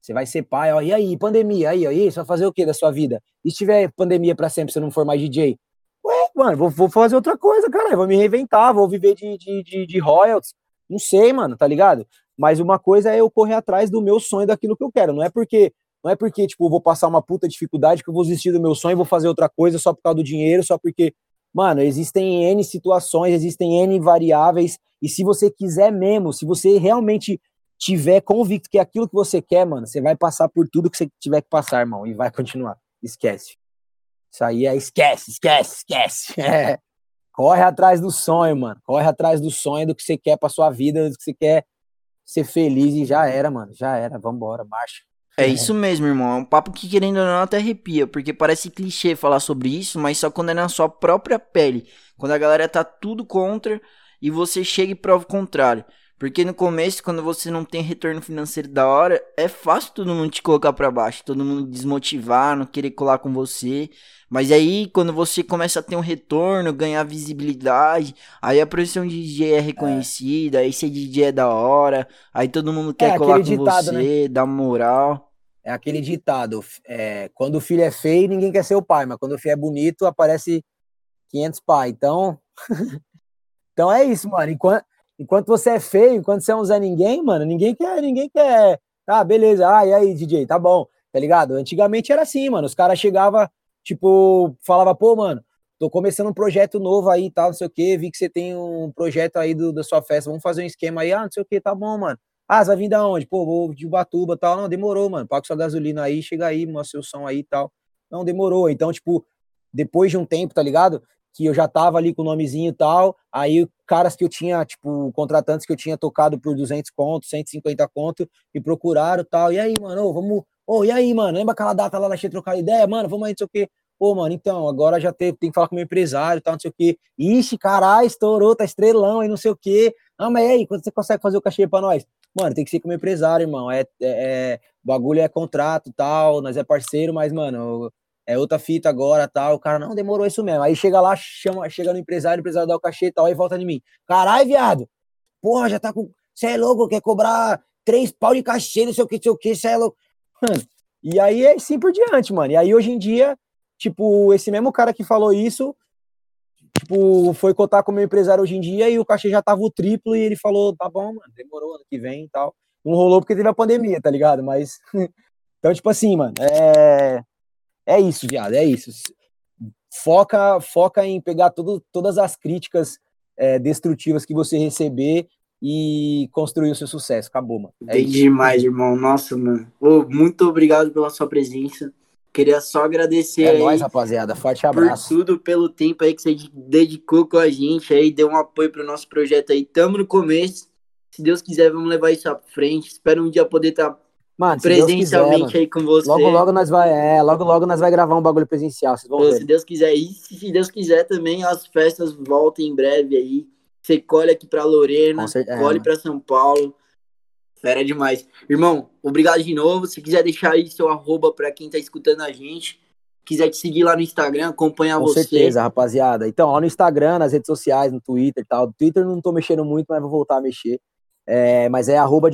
você vai ser pai, ó, e aí, pandemia, aí, aí, você vai fazer o que da sua vida? E se tiver pandemia para sempre, você não for mais DJ? Ué, mano, vou, vou fazer outra coisa, cara, vou me reinventar, vou viver de, de, de, de royalties, não sei, mano, tá ligado? Mas uma coisa é eu correr atrás do meu sonho, daquilo que eu quero. Não é porque, não é porque tipo, vou passar uma puta dificuldade que eu vou desistir do meu sonho e vou fazer outra coisa só por causa do dinheiro, só porque, mano, existem N situações, existem N variáveis, e se você quiser mesmo, se você realmente tiver convicto que é aquilo que você quer, mano, você vai passar por tudo que você tiver que passar, irmão, e vai continuar. Esquece. Isso aí é esquece, esquece, esquece. É. Corre atrás do sonho, mano. Corre atrás do sonho do que você quer pra sua vida, do que você quer ser feliz e já era, mano. Já era, vambora, marcha. É isso mesmo, irmão. É um papo que, querendo ou não, até arrepia, porque parece clichê falar sobre isso, mas só quando é na sua própria pele. Quando a galera tá tudo contra e você chega e prova o contrário. Porque no começo, quando você não tem retorno financeiro da hora, é fácil todo mundo te colocar para baixo, todo mundo desmotivar, não querer colar com você. Mas aí, quando você começa a ter um retorno, ganhar visibilidade, aí a profissão de DJ é reconhecida, é. aí ser DJ é da hora, aí todo mundo quer é, colar com ditado, você, né? dar moral. É aquele ditado, é, quando o filho é feio, ninguém quer ser o pai, mas quando o filho é bonito, aparece 500 pai. Então, então é isso, mano. Enquanto, Enquanto você é feio, enquanto você é um Zé Ninguém, mano, ninguém quer, ninguém quer. Tá, beleza. Ah, e aí, DJ, tá bom, tá ligado? Antigamente era assim, mano. Os caras chegavam, tipo, falava, pô, mano, tô começando um projeto novo aí tal, não sei o quê. Vi que você tem um projeto aí do, da sua festa, vamos fazer um esquema aí, ah, não sei o quê, tá bom, mano. Ah, você vai vir da onde? Pô, vou de Ubatuba tal. Não, demorou, mano. Paga sua gasolina aí, chega aí, mostra seu som aí e tal. Não, demorou. Então, tipo, depois de um tempo, tá ligado? Que eu já tava ali com o nomezinho e tal, aí caras que eu tinha, tipo, contratantes que eu tinha tocado por 200 conto, 150 conto, me procuraram e tal, e aí, mano, vamos, ô, e aí, mano, lembra aquela data lá, achei trocar ideia, mano, vamos aí, não sei o quê, pô, mano, então, agora já tem, tem que falar com o meu empresário e tal, não sei o quê, ixi, caralho, estourou, tá estrelão aí, não sei o quê, ah, mas aí, quando você consegue fazer o cachê pra nós? Mano, tem que ser com o meu empresário, irmão, é, é, é bagulho é contrato tal, nós é parceiro, mas, mano, é outra fita agora, tal. O cara, não, demorou isso mesmo. Aí chega lá, chama, chega no empresário, o empresário dá o cachê e tal, aí volta de mim. Caralho, viado, porra, já tá com. Você é louco, quer cobrar três pau de cachê, não sei o que, não sei o que, você é louco. Mano, e aí é assim por diante, mano. E aí hoje em dia, tipo, esse mesmo cara que falou isso, tipo, foi cotar com o meu empresário hoje em dia e o cachê já tava o triplo e ele falou, tá bom, mano, demorou ano que vem e tal. Não rolou porque teve a pandemia, tá ligado? Mas. então, tipo assim, mano, é é isso, viado, é isso. Foca, foca em pegar tudo, todas as críticas é, destrutivas que você receber e construir o seu sucesso. Acabou, mano. É Entendi demais, irmão. Nossa, mano. Oh, muito obrigado pela sua presença. Queria só agradecer. É aí nóis, rapaziada. Forte abraço. Por tudo, pelo tempo aí que você dedicou com a gente aí, deu um apoio pro nosso projeto aí. Tamo no começo. Se Deus quiser, vamos levar isso à frente. Espero um dia poder estar tá Mano, presencialmente quiser, aí com você. Logo, logo nós vai, é, logo, logo nós vai gravar um bagulho presencial, vocês vão Pô, ver. Se Deus quiser, e se Deus quiser também, as festas voltem em breve aí. Você colhe aqui pra Lorena, certeza, colhe é, pra São Paulo. Fera demais. Irmão, obrigado de novo. Se quiser deixar aí seu arroba pra quem tá escutando a gente, quiser te seguir lá no Instagram, acompanhar Com você. Com certeza, rapaziada. Então, lá no Instagram, nas redes sociais, no Twitter e tal. No Twitter não tô mexendo muito, mas vou voltar a mexer. É, mas é arroba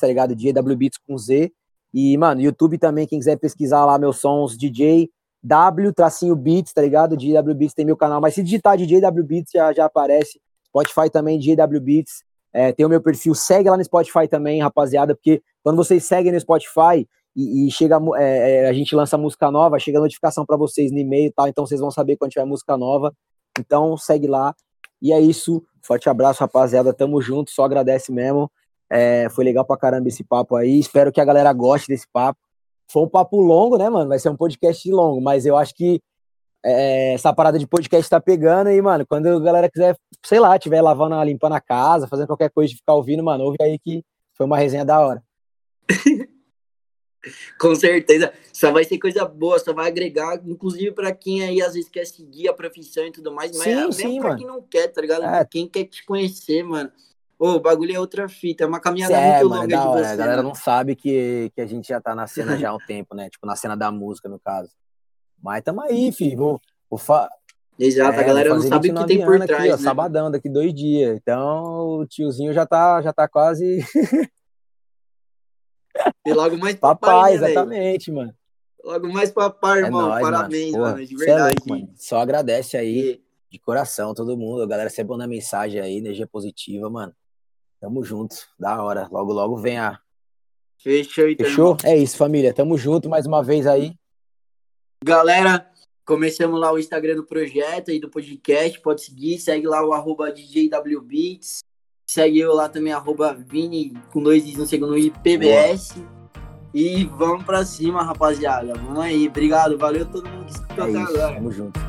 tá ligado? DJWBeats com Z. E, mano, YouTube também, quem quiser pesquisar lá meus sons, DJ W, tracinho Beats, tá ligado? Beats tem meu canal, mas se digitar Beats já, já aparece. Spotify também, Beats. É, tem o meu perfil, segue lá no Spotify também, rapaziada, porque quando vocês seguem no Spotify e, e chega é, é, a gente lança música nova, chega notificação para vocês no e-mail e tal, então vocês vão saber quando tiver música nova. Então segue lá. E é isso. Forte abraço, rapaziada. Tamo junto. Só agradece mesmo. É, foi legal pra caramba esse papo aí. Espero que a galera goste desse papo. Foi um papo longo, né, mano? Vai ser um podcast longo, mas eu acho que é, essa parada de podcast tá pegando aí, mano. Quando a galera quiser, sei lá, tiver lavando, limpando a casa, fazendo qualquer coisa de ficar ouvindo, mano, ouve aí que foi uma resenha da hora. Com certeza, só vai ser coisa boa, só vai agregar, inclusive para quem aí às vezes quer seguir a profissão e tudo mais, mas sim, mesmo sim, pra mano. quem não quer, tá ligado? É. Quem quer te conhecer, mano. Ô, o bagulho é outra fita, é uma caminhada é, muito mano, longa de você. A galera não sabe que, que a gente já tá na cena já há um tempo, né? Tipo, na cena da música, no caso. Mas tamo aí, filho. Vou, vou fa... Exato, é, a galera não sabe o que tem por trás, aqui, né? Ó, sabadão, daqui dois dias. Então, o tiozinho já tá, já tá quase... E logo mais papai, papai né, exatamente, véio? mano. Logo mais papai, é irmão. É nóis, Parabéns, mano. mano. de verdade. É louco, Só agradece aí, e... de coração, todo mundo. A galera sempre manda mensagem aí, energia positiva, mano. Tamo junto. Da hora. Logo, logo vem a. Fechou, então. Fechou? É isso, família. Tamo junto mais uma vez aí. Galera, começamos lá o Instagram do projeto e do podcast. Pode seguir, segue lá o arroba DJWBeats. Segue eu lá também, arroba Vini, com dois dias no segundo IPBS. E vamos pra cima, rapaziada. Vamos aí. Obrigado. Valeu todo mundo que escutou é até agora. Tamo junto.